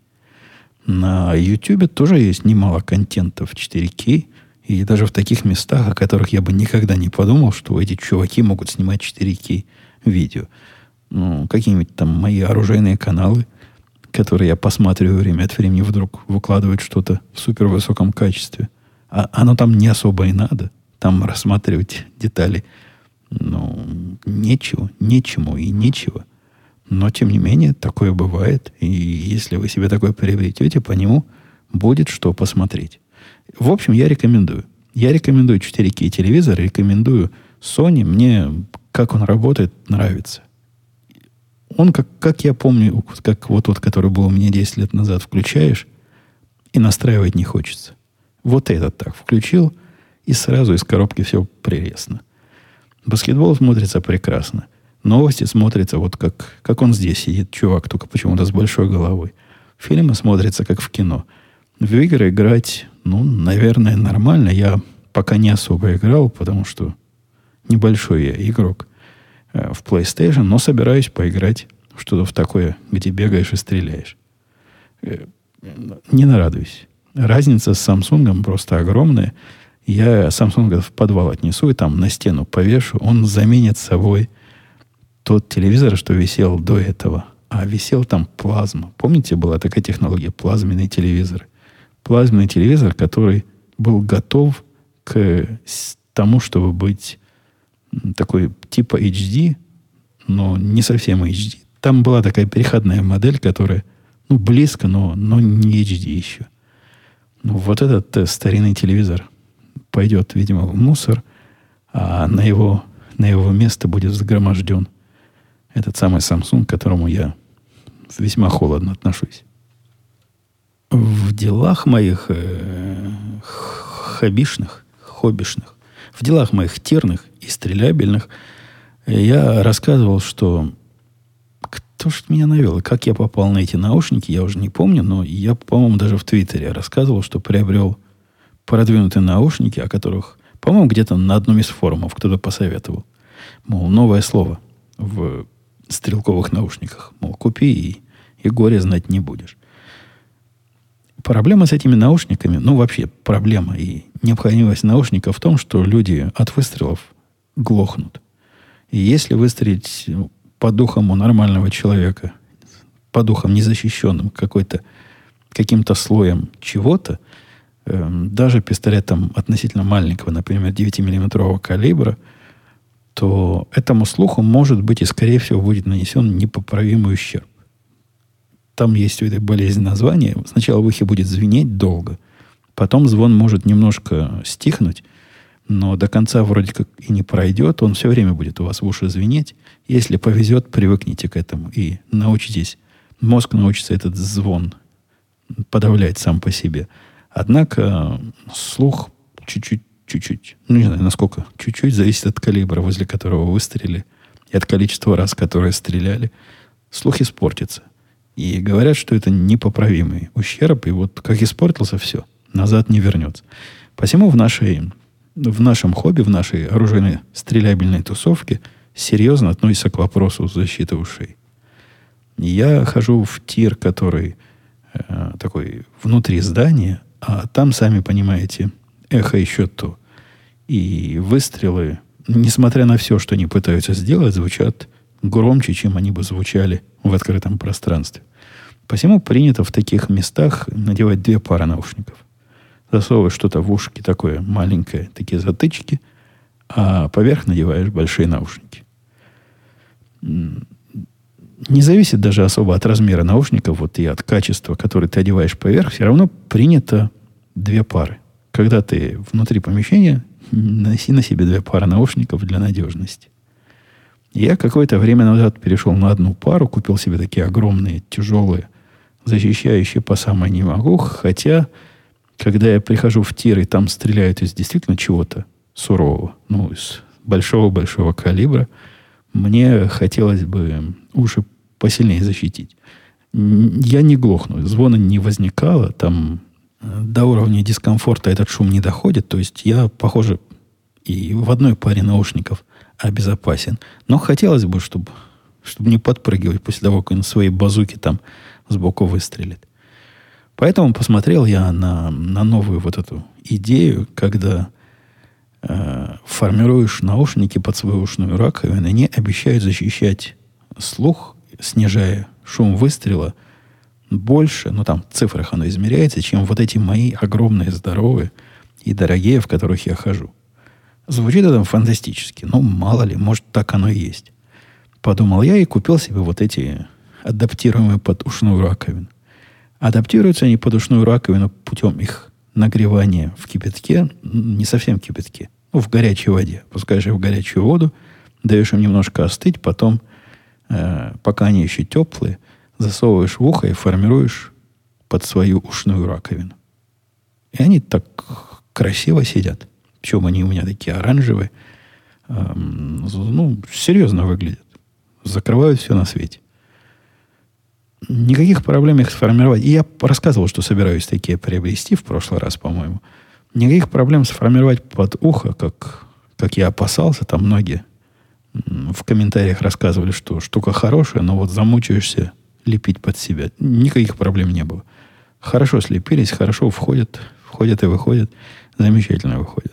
На YouTube тоже есть немало контента в 4К, и даже в таких местах, о которых я бы никогда не подумал, что эти чуваки могут снимать 4К видео. Ну, какие-нибудь там мои оружейные каналы, которые я посматриваю время от времени, вдруг выкладывают что-то в супер высоком качестве. А оно там не особо и надо. Там рассматривать детали, ну, нечего, нечему и нечего. Но, тем не менее, такое бывает. И если вы себе такое приобретете, по нему будет что посмотреть. В общем, я рекомендую. Я рекомендую 4К телевизор, рекомендую Sony. Мне, как он работает, нравится. Он, как, как я помню, как вот тот, который был у меня 10 лет назад, включаешь, и настраивать не хочется. Вот этот так включил, и сразу из коробки все прелестно. Баскетбол смотрится прекрасно. Новости смотрятся вот как, как он здесь сидит, чувак, только почему-то с большой головой. Фильмы смотрятся как в кино. В игры играть ну, наверное, нормально. Я пока не особо играл, потому что небольшой я игрок э, в PlayStation, но собираюсь поиграть что-то в такое, где бегаешь и стреляешь. Э, не нарадуюсь. Разница с Samsung просто огромная. Я Samsung в подвал отнесу и там на стену повешу. Он заменит собой тот телевизор, что висел до этого. А висел там плазма. Помните, была такая технология, плазменный телевизор плазменный телевизор, который был готов к тому, чтобы быть такой типа HD, но не совсем HD. Там была такая переходная модель, которая ну, близко, но, но не HD еще. Ну, вот этот э, старинный телевизор пойдет, видимо, в мусор, а на его, на его место будет загроможден этот самый Samsung, к которому я весьма холодно отношусь. В делах моих э, хобишных, хобишных, в делах моих тирных и стрелябельных я рассказывал, что кто ж меня навел, и как я попал на эти наушники, я уже не помню, но я, по-моему, даже в Твиттере рассказывал, что приобрел продвинутые наушники, о которых, по-моему, где-то на одном из форумов кто-то посоветовал. Мол, новое слово в стрелковых наушниках. Мол, купи и, и горе знать не будешь. Проблема с этими наушниками, ну вообще проблема и необходимость наушников в том, что люди от выстрелов глохнут. И если выстрелить по духам у нормального человека, по духам незащищенным какой-то, каким-то слоем чего-то, э, даже пистолетом относительно маленького, например, 9-миллиметрового калибра, то этому слуху может быть и, скорее всего, будет нанесен непоправимый ущерб. Там есть у этой болезни название. Сначала в ухе будет звенеть долго, потом звон может немножко стихнуть, но до конца вроде как и не пройдет, он все время будет у вас в уши звенеть. Если повезет, привыкните к этому и научитесь. Мозг научится этот звон подавлять сам по себе. Однако слух чуть-чуть, чуть-чуть, ну не знаю, насколько, чуть-чуть зависит от калибра, возле которого выстрелили, и от количества раз, которые стреляли. Слух испортится. И говорят, что это непоправимый ущерб, и вот как испортился, все, назад не вернется. Посему в нашей в нашем хобби, в нашей оружейной стрелябельной тусовке серьезно относится к вопросу защиты ушей. Я хожу в тир, который э, такой внутри здания, а там, сами понимаете, эхо еще то. И выстрелы, несмотря на все, что они пытаются сделать, звучат громче, чем они бы звучали в открытом пространстве. Посему принято в таких местах надевать две пары наушников – засовываешь что-то в ушки такое маленькое, такие затычки, а поверх надеваешь большие наушники. Не зависит даже особо от размера наушников вот и от качества, который ты одеваешь поверх, все равно принято две пары. Когда ты внутри помещения, носи на себе две пары наушников для надежности. Я какое-то время назад перешел на одну пару, купил себе такие огромные, тяжелые, защищающие по самой не могу, хотя когда я прихожу в тир, и там стреляют из действительно чего-то сурового, ну, из большого-большого калибра, мне хотелось бы уши посильнее защитить. Я не глохну, звона не возникало, там э, до уровня дискомфорта этот шум не доходит, то есть я, похоже, и в одной паре наушников обезопасен. Но хотелось бы, чтобы, чтобы не подпрыгивать после того, как он свои базуки там сбоку выстрелит. Поэтому посмотрел я на, на новую вот эту идею, когда э, формируешь наушники под свою ушную раковину, они обещают защищать слух, снижая шум выстрела больше, ну там в цифрах оно измеряется, чем вот эти мои огромные, здоровые и дорогие, в которых я хожу. Звучит это фантастически. Ну, мало ли, может, так оно и есть. Подумал я и купил себе вот эти адаптируемые под ушную раковину. Адаптируются они под ушную раковину путем их нагревания в кипятке, не совсем в кипятке, ну, в горячей воде. Пускаешь их в горячую воду, даешь им немножко остыть, потом, э, пока они еще теплые, засовываешь в ухо и формируешь под свою ушную раковину. И они так красиво сидят. Причем они у меня такие оранжевые. Эм, ну, серьезно выглядят. Закрывают все на свете никаких проблем их сформировать. И я рассказывал, что собираюсь такие приобрести в прошлый раз, по-моему. Никаких проблем сформировать под ухо, как, как я опасался. Там многие в комментариях рассказывали, что штука хорошая, но вот замучаешься лепить под себя. Никаких проблем не было. Хорошо слепились, хорошо входят, входят и выходят. Замечательно выходят.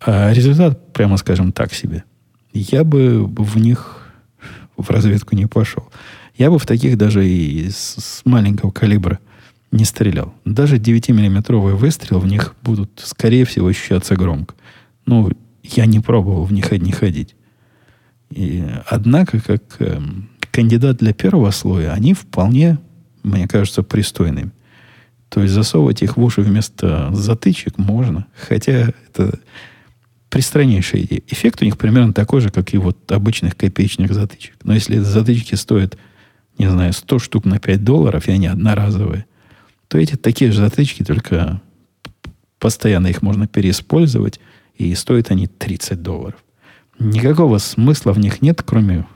А результат, прямо скажем, так себе. Я бы в них в разведку не пошел. Я бы в таких даже и с, маленького калибра не стрелял. Даже 9-миллиметровый выстрел в них будут, скорее всего, ощущаться громко. Ну, я не пробовал в них одни ходить. И, однако, как э, кандидат для первого слоя, они вполне, мне кажется, пристойными. То есть засовывать их в уши вместо затычек можно. Хотя это пристраннейшая идея. Эффект у них примерно такой же, как и вот обычных копеечных затычек. Но если затычки стоят не знаю, 100 штук на 5 долларов, и они одноразовые, то эти такие же затычки, только постоянно их можно переиспользовать, и стоят они 30 долларов. Никакого смысла в них нет, кроме,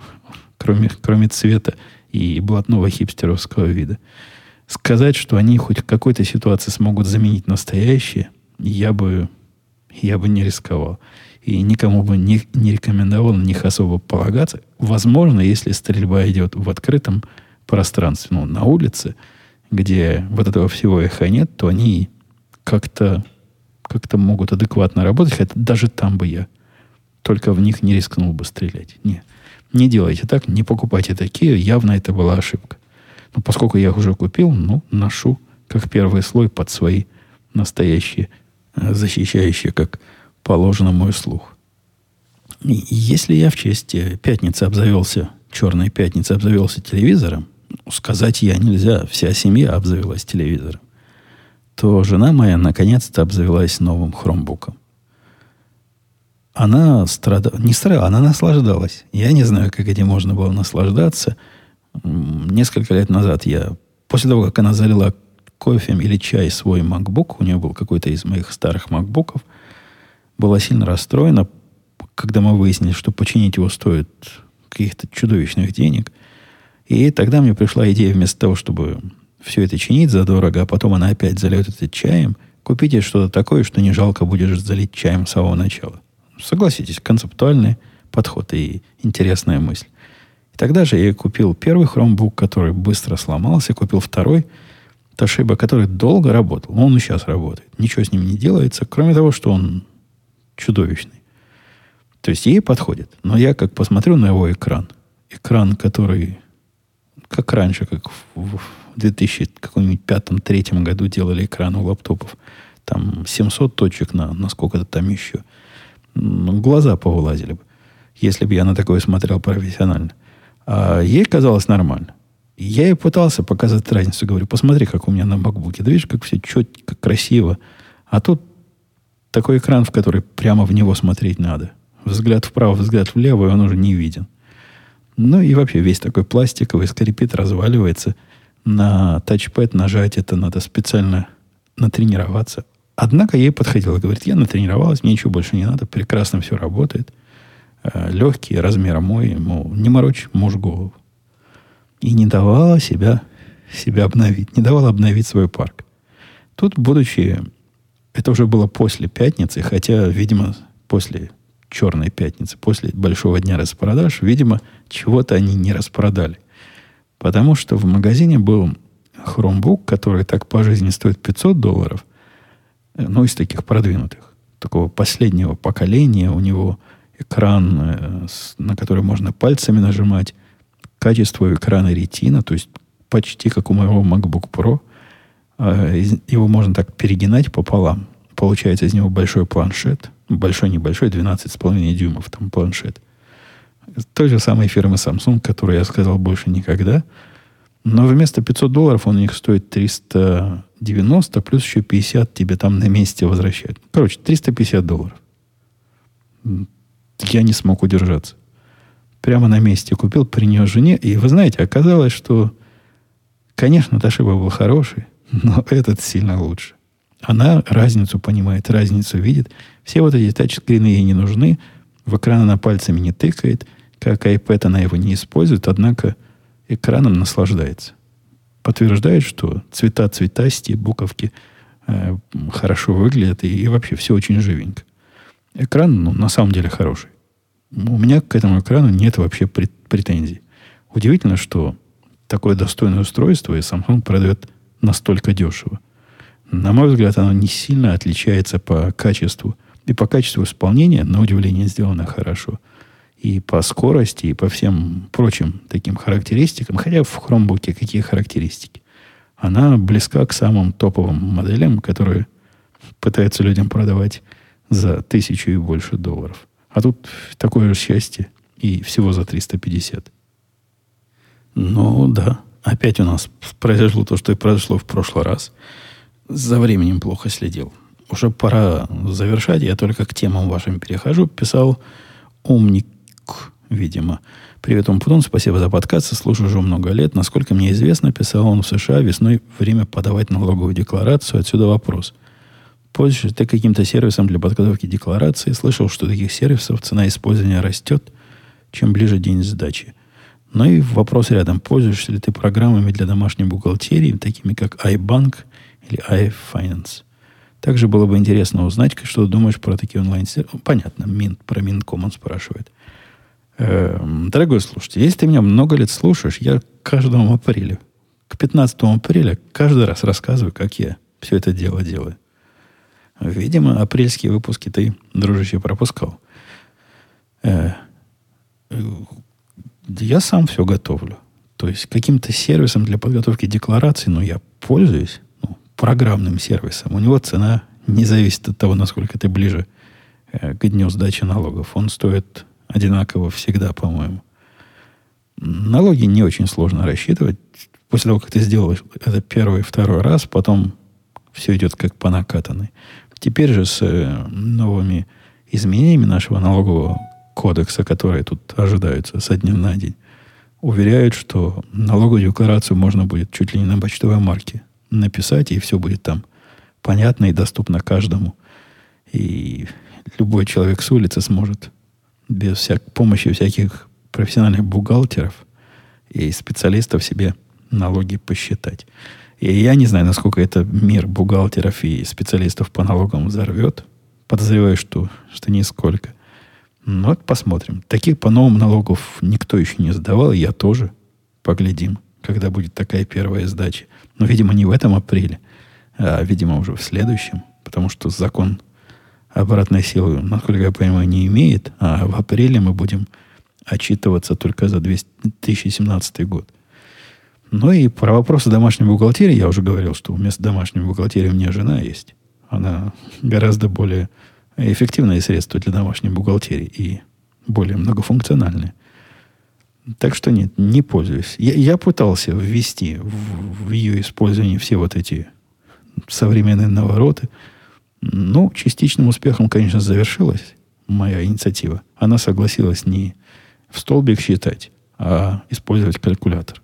кроме, кроме цвета и блатного хипстеровского вида. Сказать, что они хоть в какой-то ситуации смогут заменить настоящие, я бы, я бы не рисковал. И никому бы не, не рекомендовал на них особо полагаться. Возможно, если стрельба идет в открытом пространстве, ну, на улице, где вот этого всего эха нет, то они как-то как могут адекватно работать, хотя даже там бы я только в них не рискнул бы стрелять. Не, не делайте так, не покупайте такие, явно это была ошибка. Но поскольку я их уже купил, ну, ношу как первый слой под свои настоящие, э, защищающие, как положено, мой слух. Если я в честь э, пятницы обзавелся, черной пятницы обзавелся телевизором, сказать я нельзя, вся семья обзавелась телевизором, то жена моя наконец-то обзавелась новым хромбуком. Она страдала, не страдала, она наслаждалась. Я не знаю, как этим можно было наслаждаться. Несколько лет назад я, после того, как она залила кофе или чай свой MacBook, у нее был какой-то из моих старых MacBookов, была сильно расстроена, когда мы выяснили, что починить его стоит каких-то чудовищных денег. И тогда мне пришла идея вместо того, чтобы все это чинить задорого, а потом она опять зальет это чаем, купите что-то такое, что не жалко будешь залить чаем с самого начала. Согласитесь, концептуальный подход и интересная мысль. И тогда же я купил первый хромбук, который быстро сломался, купил второй Toshiba, который долго работал. Он и сейчас работает. Ничего с ним не делается, кроме того, что он чудовищный. То есть ей подходит. Но я как посмотрю на его экран, экран, который как раньше, как в, в 2005-2003 году делали экран у лаптопов, там 700 точек на, на сколько-то там еще. Ну, глаза повылазили бы, если бы я на такое смотрел профессионально. А ей казалось нормально. Я ей пытался показать разницу. Говорю, посмотри, как у меня на макбуке. Да видишь, как все четко, красиво. А тут такой экран, в который прямо в него смотреть надо. Взгляд вправо, взгляд влево, и он уже не виден. Ну и вообще весь такой пластиковый скрипит, разваливается. На тачпэд нажать это надо специально натренироваться. Однако ей подходило. Говорит, я натренировалась, мне ничего больше не надо, прекрасно все работает. Э, Легкий, размер мой, мол, не морочь муж голову. И не давала себя, себя обновить, не давала обновить свой парк. Тут, будучи, это уже было после пятницы, хотя, видимо, после черной пятницы, после большого дня распродаж, видимо, чего-то они не распродали. Потому что в магазине был хромбук, который так по жизни стоит 500 долларов – ну, из таких продвинутых, такого последнего поколения. У него экран, э, на который можно пальцами нажимать. Качество экрана ретина, то есть почти как у моего MacBook Pro. А, его можно так перегинать пополам. Получается из него большой планшет. Большой, небольшой, 12,5 дюймов там планшет. Той же самой фирмы Samsung, которую я сказал больше никогда. Но вместо 500 долларов он у них стоит 300 90 плюс еще 50 тебе там на месте возвращают. Короче, 350 долларов. Я не смог удержаться. Прямо на месте купил, принес жене. И вы знаете, оказалось, что, конечно, Ташиба был хороший, но этот сильно лучше. Она разницу понимает, разницу видит. Все вот эти тачскрины ей не нужны. В экран она пальцами не тыкает. Как iPad она его не использует, однако экраном наслаждается подтверждает, что цвета цветасти, буковки э, хорошо выглядят и, и вообще все очень живенько. Экран, ну, на самом деле хороший. У меня к этому экрану нет вообще претензий. Удивительно, что такое достойное устройство и Samsung продает настолько дешево. На мой взгляд, оно не сильно отличается по качеству. И по качеству исполнения, на удивление, сделано хорошо – и по скорости, и по всем прочим таким характеристикам, хотя в хромбуке какие характеристики, она близка к самым топовым моделям, которые пытаются людям продавать за тысячу и больше долларов. А тут такое же счастье и всего за 350. Ну да, опять у нас произошло то, что и произошло в прошлый раз. За временем плохо следил. Уже пора завершать. Я только к темам вашим перехожу. Писал умник видимо. Привет, Умпутун, спасибо за подкаст, слушаю уже много лет. Насколько мне известно, писал он в США весной время подавать налоговую декларацию. Отсюда вопрос. Пользуешься ты каким-то сервисом для подготовки декларации? Слышал, что таких сервисов цена использования растет, чем ближе день сдачи. Ну и вопрос рядом. Пользуешься ли ты программами для домашней бухгалтерии, такими как iBank или iFinance? Также было бы интересно узнать, что ты думаешь про такие онлайн-сервисы. Понятно, Мин, про Минком он спрашивает. Эм, дорогой слушатель, если ты меня много лет слушаешь, я каждому апрелю, к 15 апреля каждый раз рассказываю, как я все это дело делаю. Видимо, апрельские выпуски ты, дружище, пропускал. Э, я сам все готовлю. То есть каким-то сервисом для подготовки декларации, ну, я пользуюсь ну, программным сервисом. У него цена не зависит от того, насколько ты ближе э, к дню сдачи налогов. Он стоит одинаково всегда, по-моему. Налоги не очень сложно рассчитывать. После того, как ты сделал это первый и второй раз, потом все идет как по накатанной. Теперь же с э, новыми изменениями нашего налогового кодекса, которые тут ожидаются со дня на день, уверяют, что налоговую декларацию можно будет чуть ли не на почтовой марке написать, и все будет там понятно и доступно каждому. И любой человек с улицы сможет без всяк помощи всяких профессиональных бухгалтеров и специалистов себе налоги посчитать. И я не знаю, насколько это мир бухгалтеров и специалистов по налогам взорвет. Подозреваю, что, что нисколько. Ну, вот посмотрим. Таких по новым налогов никто еще не сдавал, я тоже. Поглядим, когда будет такая первая сдача. Но, видимо, не в этом апреле, а, видимо, уже в следующем, потому что закон обратной силы, насколько я понимаю, не имеет, а в апреле мы будем отчитываться только за 2017 год. Ну и про вопросы домашней бухгалтерии я уже говорил, что вместо домашней бухгалтерии у меня жена есть. Она гораздо более эффективное средство для домашней бухгалтерии и более многофункциональное. Так что нет, не пользуюсь. Я, я пытался ввести в, в ее использование все вот эти современные навороты. Ну, частичным успехом, конечно, завершилась моя инициатива. Она согласилась не в столбик считать, а использовать калькулятор.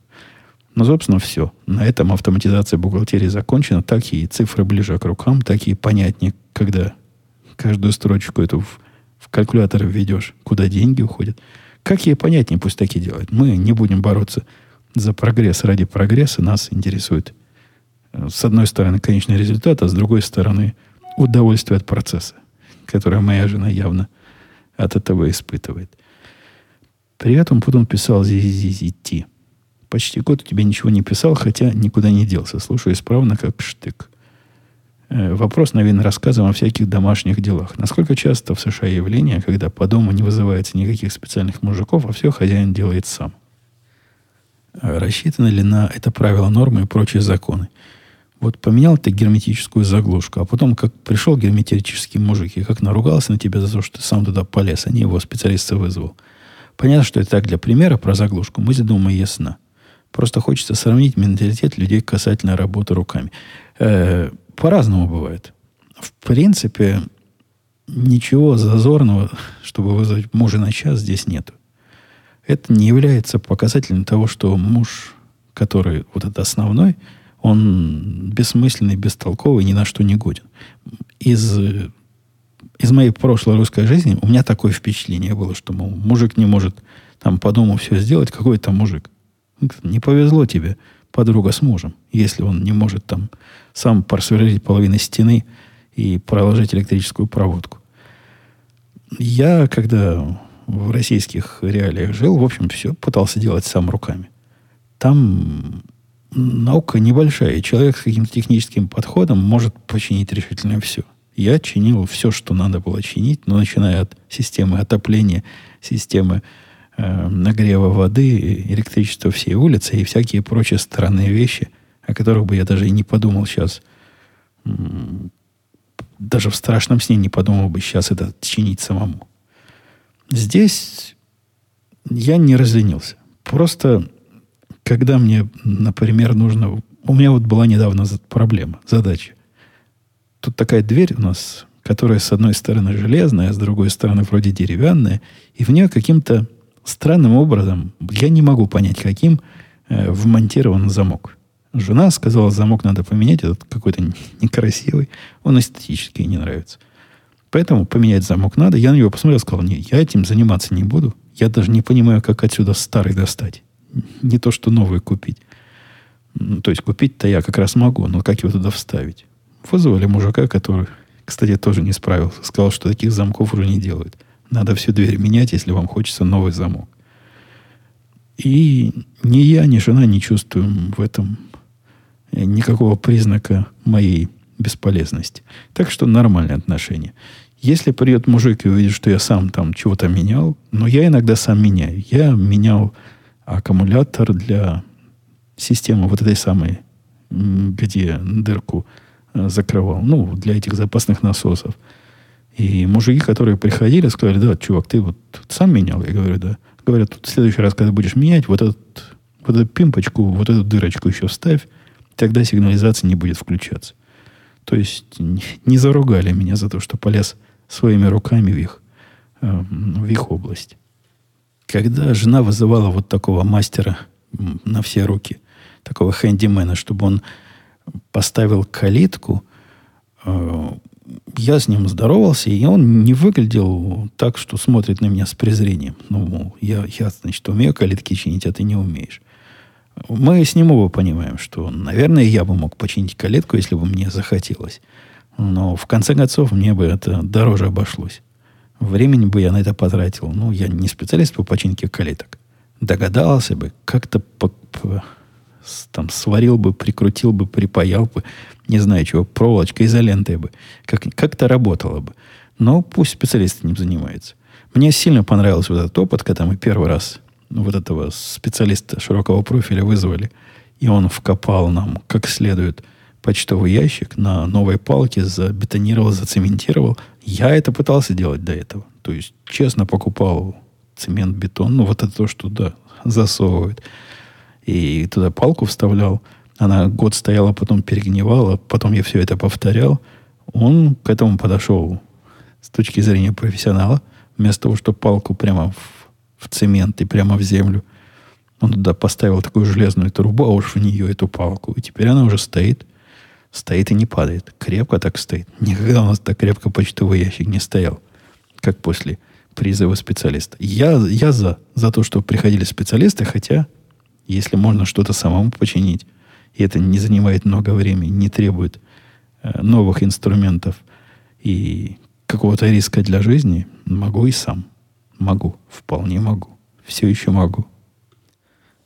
Но, собственно, все. На этом автоматизация бухгалтерии закончена. Так и цифры ближе к рукам, так и понятнее, когда каждую строчку эту в, в калькулятор введешь, куда деньги уходят. Как ей понятнее, пусть так и делают. Мы не будем бороться за прогресс ради прогресса. Нас интересует, э, с одной стороны, конечный результат, а с другой стороны, удовольствие от процесса, которое моя жена явно от этого испытывает. При этом потом писал ZZZT. Почти год у тебя ничего не писал, хотя никуда не делся. Слушаю исправно, как штык. Э, вопрос, наверное, рассказом о всяких домашних делах. Насколько часто в США явление, когда по дому не вызывается никаких специальных мужиков, а все хозяин делает сам? Э, рассчитано ли на это правило нормы и прочие законы? Вот поменял ты герметическую заглушку, а потом, как пришел герметический мужик и как наругался на тебя за то, что ты сам туда полез, а не его специалиста вызвал. Понятно, что это так для примера про заглушку. Мысль, думаю, ясна. Просто хочется сравнить менталитет людей касательно работы руками. Э, по-разному бывает. В принципе, ничего зазорного, чтобы вызвать мужа на час, здесь нет. Это не является показателем того, что муж, который вот этот основной, он бессмысленный, бестолковый, ни на что не годен. Из, из моей прошлой русской жизни у меня такое впечатление было, что мол, мужик не может там по дому все сделать, какой то мужик. Не повезло тебе подруга с мужем, если он не может там сам просверлить половину стены и проложить электрическую проводку. Я, когда в российских реалиях жил, в общем, все пытался делать сам руками. Там наука небольшая, и человек с каким-то техническим подходом может починить решительно все. Я чинил все, что надо было чинить, но начиная от системы отопления, системы э, нагрева воды, электричества всей улицы и всякие прочие странные вещи, о которых бы я даже и не подумал сейчас. Даже в страшном сне не подумал бы сейчас это чинить самому. Здесь я не разленился. Просто, когда мне, например, нужно... У меня вот была недавно проблема, задача. Тут такая дверь у нас, которая с одной стороны железная, а с другой стороны вроде деревянная, и в нее каким-то странным образом, я не могу понять, каким, э, вмонтирован замок. Жена сказала, замок надо поменять, этот какой-то некрасивый, он эстетически не нравится. Поэтому поменять замок надо. Я на него посмотрел, сказал, нет, я этим заниматься не буду. Я даже не понимаю, как отсюда старый достать. Не то, что новый купить. Ну, то есть купить-то я как раз могу, но как его туда вставить? Вызвали мужика, который, кстати, тоже не справился. Сказал, что таких замков уже не делают. Надо всю дверь менять, если вам хочется новый замок. И ни я, ни жена не чувствуем в этом никакого признака моей бесполезности. Так что нормальные отношения. Если придет мужик и увидит, что я сам там чего-то менял, но я иногда сам меняю. Я менял аккумулятор для системы вот этой самой, где дырку э, закрывал. Ну, для этих запасных насосов. И мужики, которые приходили, сказали, да, чувак, ты вот сам менял? Я говорю, да. Говорят, в следующий раз, когда будешь менять, вот, этот, вот эту пимпочку, вот эту дырочку еще вставь, тогда сигнализация не будет включаться. То есть не заругали меня за то, что полез своими руками в их, э, в их область. Когда жена вызывала вот такого мастера на все руки, такого хэндимена, чтобы он поставил калитку, э, я с ним здоровался, и он не выглядел так, что смотрит на меня с презрением. Ну, я, я значит, умею калитки чинить, а ты не умеешь. Мы с ним оба понимаем, что, наверное, я бы мог починить калитку, если бы мне захотелось. Но, в конце концов, мне бы это дороже обошлось. Времени бы я на это потратил. Ну, я не специалист по починке калиток. Догадался бы, как-то по, по, там сварил бы, прикрутил бы, припаял бы, не знаю чего, проволочкой, изолентой бы. Как, как-то работало бы. Но пусть специалист этим занимается. Мне сильно понравился вот этот опыт, когда мы первый раз вот этого специалиста широкого профиля вызвали, и он вкопал нам как следует почтовый ящик на новой палке, забетонировал, зацементировал. Я это пытался делать до этого. То есть, честно покупал цемент, бетон, ну, вот это то, что, да, засовывают. И туда палку вставлял. Она год стояла, потом перегнивала. Потом я все это повторял. Он к этому подошел с точки зрения профессионала. Вместо того, чтобы палку прямо в цемент и прямо в землю. Он туда поставил такую железную трубу, а уж в нее эту палку. И теперь она уже стоит. Стоит и не падает. Крепко так стоит. Никогда у нас так крепко почтовый ящик не стоял, как после призыва специалиста. Я, я за, за то, что приходили специалисты, хотя, если можно что-то самому починить, и это не занимает много времени, не требует э, новых инструментов и какого-то риска для жизни, могу и сам. Могу. Вполне могу. Все еще могу.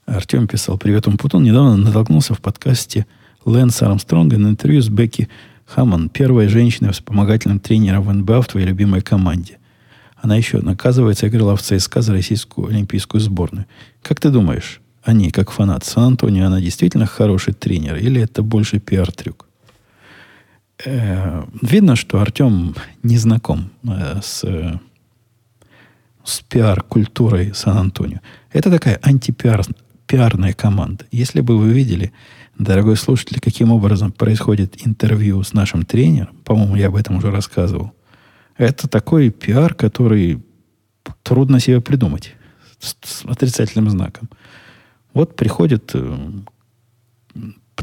Артем писал, привет, Умпутун. Недавно натолкнулся в подкасте Лэнса Армстронга на интервью с Бекки Хаммон, первой женщиной вспомогательным тренером в НБА в твоей любимой команде. Она еще, оказывается, играла в ЦСКА за российскую олимпийскую сборную. Как ты думаешь, они, как фанат Сан-Антонио, она действительно хороший тренер или это больше пиар-трюк? Э, видно, что Артем не знаком э, с с пиар-культурой Сан-Антонио. Это такая антипиарная команда. Если бы вы видели, дорогой слушатель, каким образом происходит интервью с нашим тренером, по-моему, я об этом уже рассказывал, это такой пиар, который трудно себе придумать с, с отрицательным знаком. Вот приходит, э,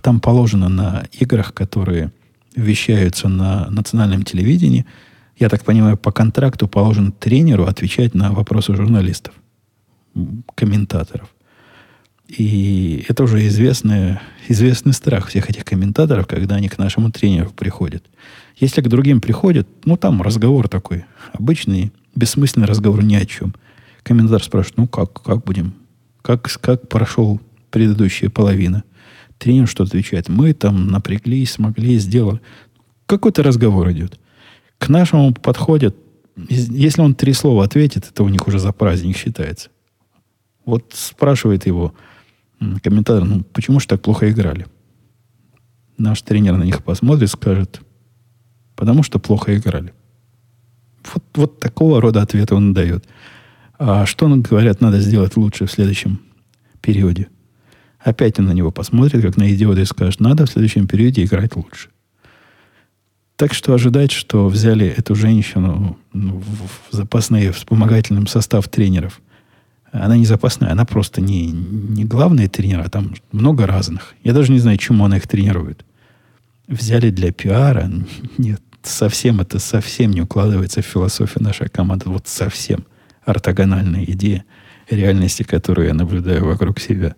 там положено на играх, которые вещаются на национальном телевидении – я так понимаю, по контракту положен тренеру отвечать на вопросы журналистов, комментаторов. И это уже известный, известный страх всех этих комментаторов, когда они к нашему тренеру приходят. Если к другим приходят, ну, там разговор такой, обычный, бессмысленный разговор ни о чем. Комментатор спрашивает, ну, как, как будем? Как, как прошел предыдущая половина? Тренер что отвечает? Мы там напряглись, смогли, сделали. Какой-то разговор идет к нашему подходят, если он три слова ответит, это у них уже за праздник считается. Вот спрашивает его комментатор, ну почему же так плохо играли? Наш тренер на них посмотрит, скажет, потому что плохо играли. Вот, вот такого рода ответа он дает. А что, говорят, надо сделать лучше в следующем периоде? Опять он на него посмотрит, как на идиота, и скажет, надо в следующем периоде играть лучше. Так что ожидать, что взяли эту женщину ну, в запасный вспомогательным состав тренеров, она не запасная, она просто не, не главный тренер, а там много разных. Я даже не знаю, чему она их тренирует. Взяли для пиара? Нет, совсем это совсем не укладывается в философию нашей команды. Вот совсем ортогональная идея реальности, которую я наблюдаю вокруг себя.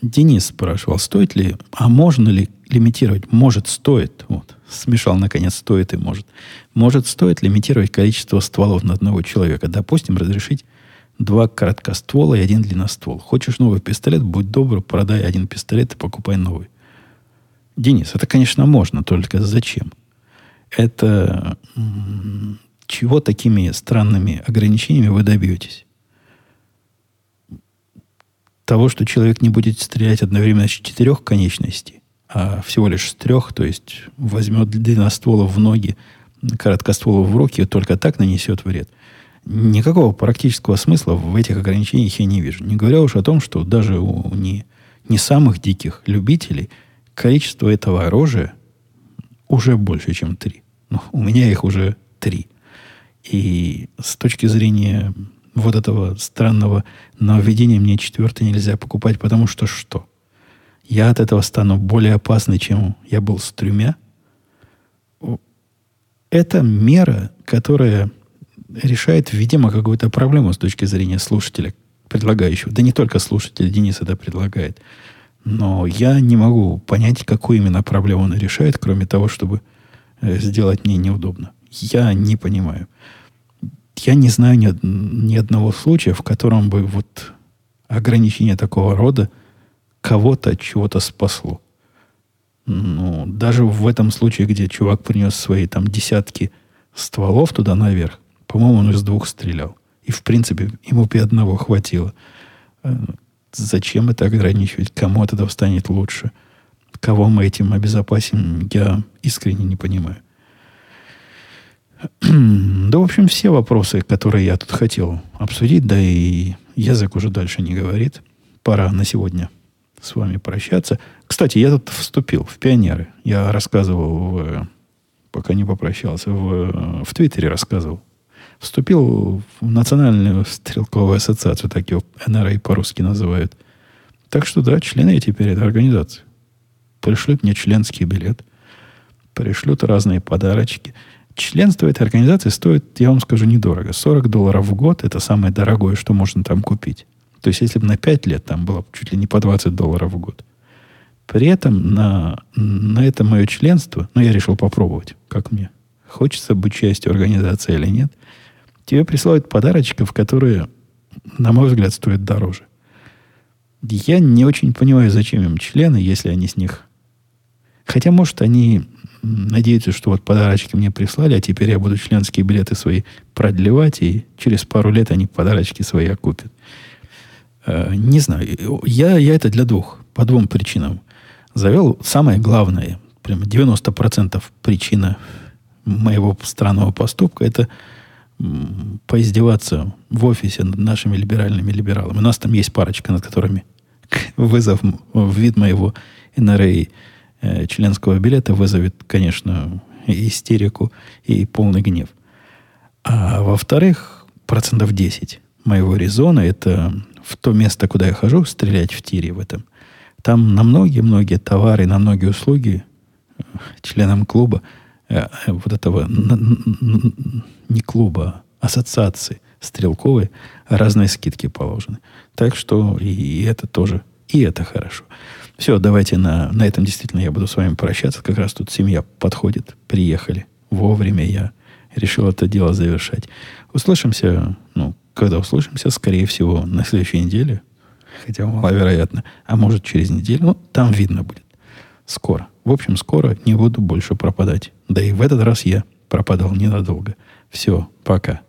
Денис спрашивал, стоит ли, а можно ли лимитировать? Может, стоит. Вот смешал, наконец, стоит и может. Может, стоит лимитировать количество стволов на одного человека. Допустим, разрешить два короткоствола и один длинноствол. Хочешь новый пистолет, будь добр, продай один пистолет и покупай новый. Денис, это, конечно, можно, только зачем? Это чего такими странными ограничениями вы добьетесь? Того, что человек не будет стрелять одновременно с четырех конечностей, а всего лишь с трех, то есть возьмет длинноствола в ноги, короткоствола в руки, и только так нанесет вред. Никакого практического смысла в этих ограничениях я не вижу. Не говоря уж о том, что даже у не, не самых диких любителей количество этого оружия уже больше, чем три. Ну, у меня их уже три. И с точки зрения вот этого странного нововведения мне четвертый нельзя покупать, потому что что? Я от этого стану более опасный, чем я был с тремя? Это мера, которая решает, видимо, какую-то проблему с точки зрения слушателя, предлагающего. Да не только слушатель, Денис это предлагает. Но я не могу понять, какую именно проблему он решает, кроме того, чтобы э, сделать мне неудобно. Я не понимаю. Я не знаю ни, ни одного случая, в котором бы вот ограничение такого рода кого-то от чего-то спасло. Ну, даже в этом случае, где чувак принес свои там десятки стволов туда наверх, по-моему, он из двух стрелял. И, в принципе, ему бы одного хватило. Э, зачем это ограничивать? Кому от этого станет лучше? Кого мы этим обезопасим, я искренне не понимаю. Да, в общем, все вопросы, которые я тут хотел обсудить, да и язык уже дальше не говорит. Пора на сегодня с вами прощаться. Кстати, я тут вступил в пионеры. Я рассказывал, в, пока не попрощался, в, в Твиттере рассказывал. Вступил в Национальную стрелковую ассоциацию, так его НРА по-русски называют. Так что, да, члены я теперь этой организации. Пришлют мне членский билет. Пришлют разные подарочки. Членство этой организации стоит, я вам скажу, недорого. 40 долларов в год – это самое дорогое, что можно там купить. То есть, если бы на 5 лет там было чуть ли не по 20 долларов в год. При этом на, на это мое членство, ну, я решил попробовать, как мне. Хочется быть частью организации или нет. Тебе присылают подарочков, которые, на мой взгляд, стоят дороже. Я не очень понимаю, зачем им члены, если они с них... Хотя, может, они надеются, что вот подарочки мне прислали, а теперь я буду членские билеты свои продлевать, и через пару лет они подарочки свои окупят. Э, не знаю. Я, я это для двух, по двум причинам завел. Самое главное, прямо 90% причина моего странного поступка, это поиздеваться в офисе над нашими либеральными либералами. У нас там есть парочка, над которыми вызов в вид моего НРА э, членского билета вызовет, конечно, истерику и полный гнев. А во-вторых, процентов 10 моего резона это в то место, куда я хожу, стрелять в тире в этом. Там на многие-многие товары, на многие услуги э, членам клуба, э, вот этого, не клуба, а ассоциации стрелковой, разные скидки положены. Так что и это тоже, и это хорошо. Все, давайте на, на этом действительно я буду с вами прощаться. Как раз тут семья подходит, приехали. Вовремя я решил это дело завершать. Услышимся, ну, когда услышимся, скорее всего, на следующей неделе, хотя маловероятно, а может через неделю, ну, там видно будет. Скоро. В общем, скоро не буду больше пропадать. Да и в этот раз я пропадал ненадолго. Все, пока.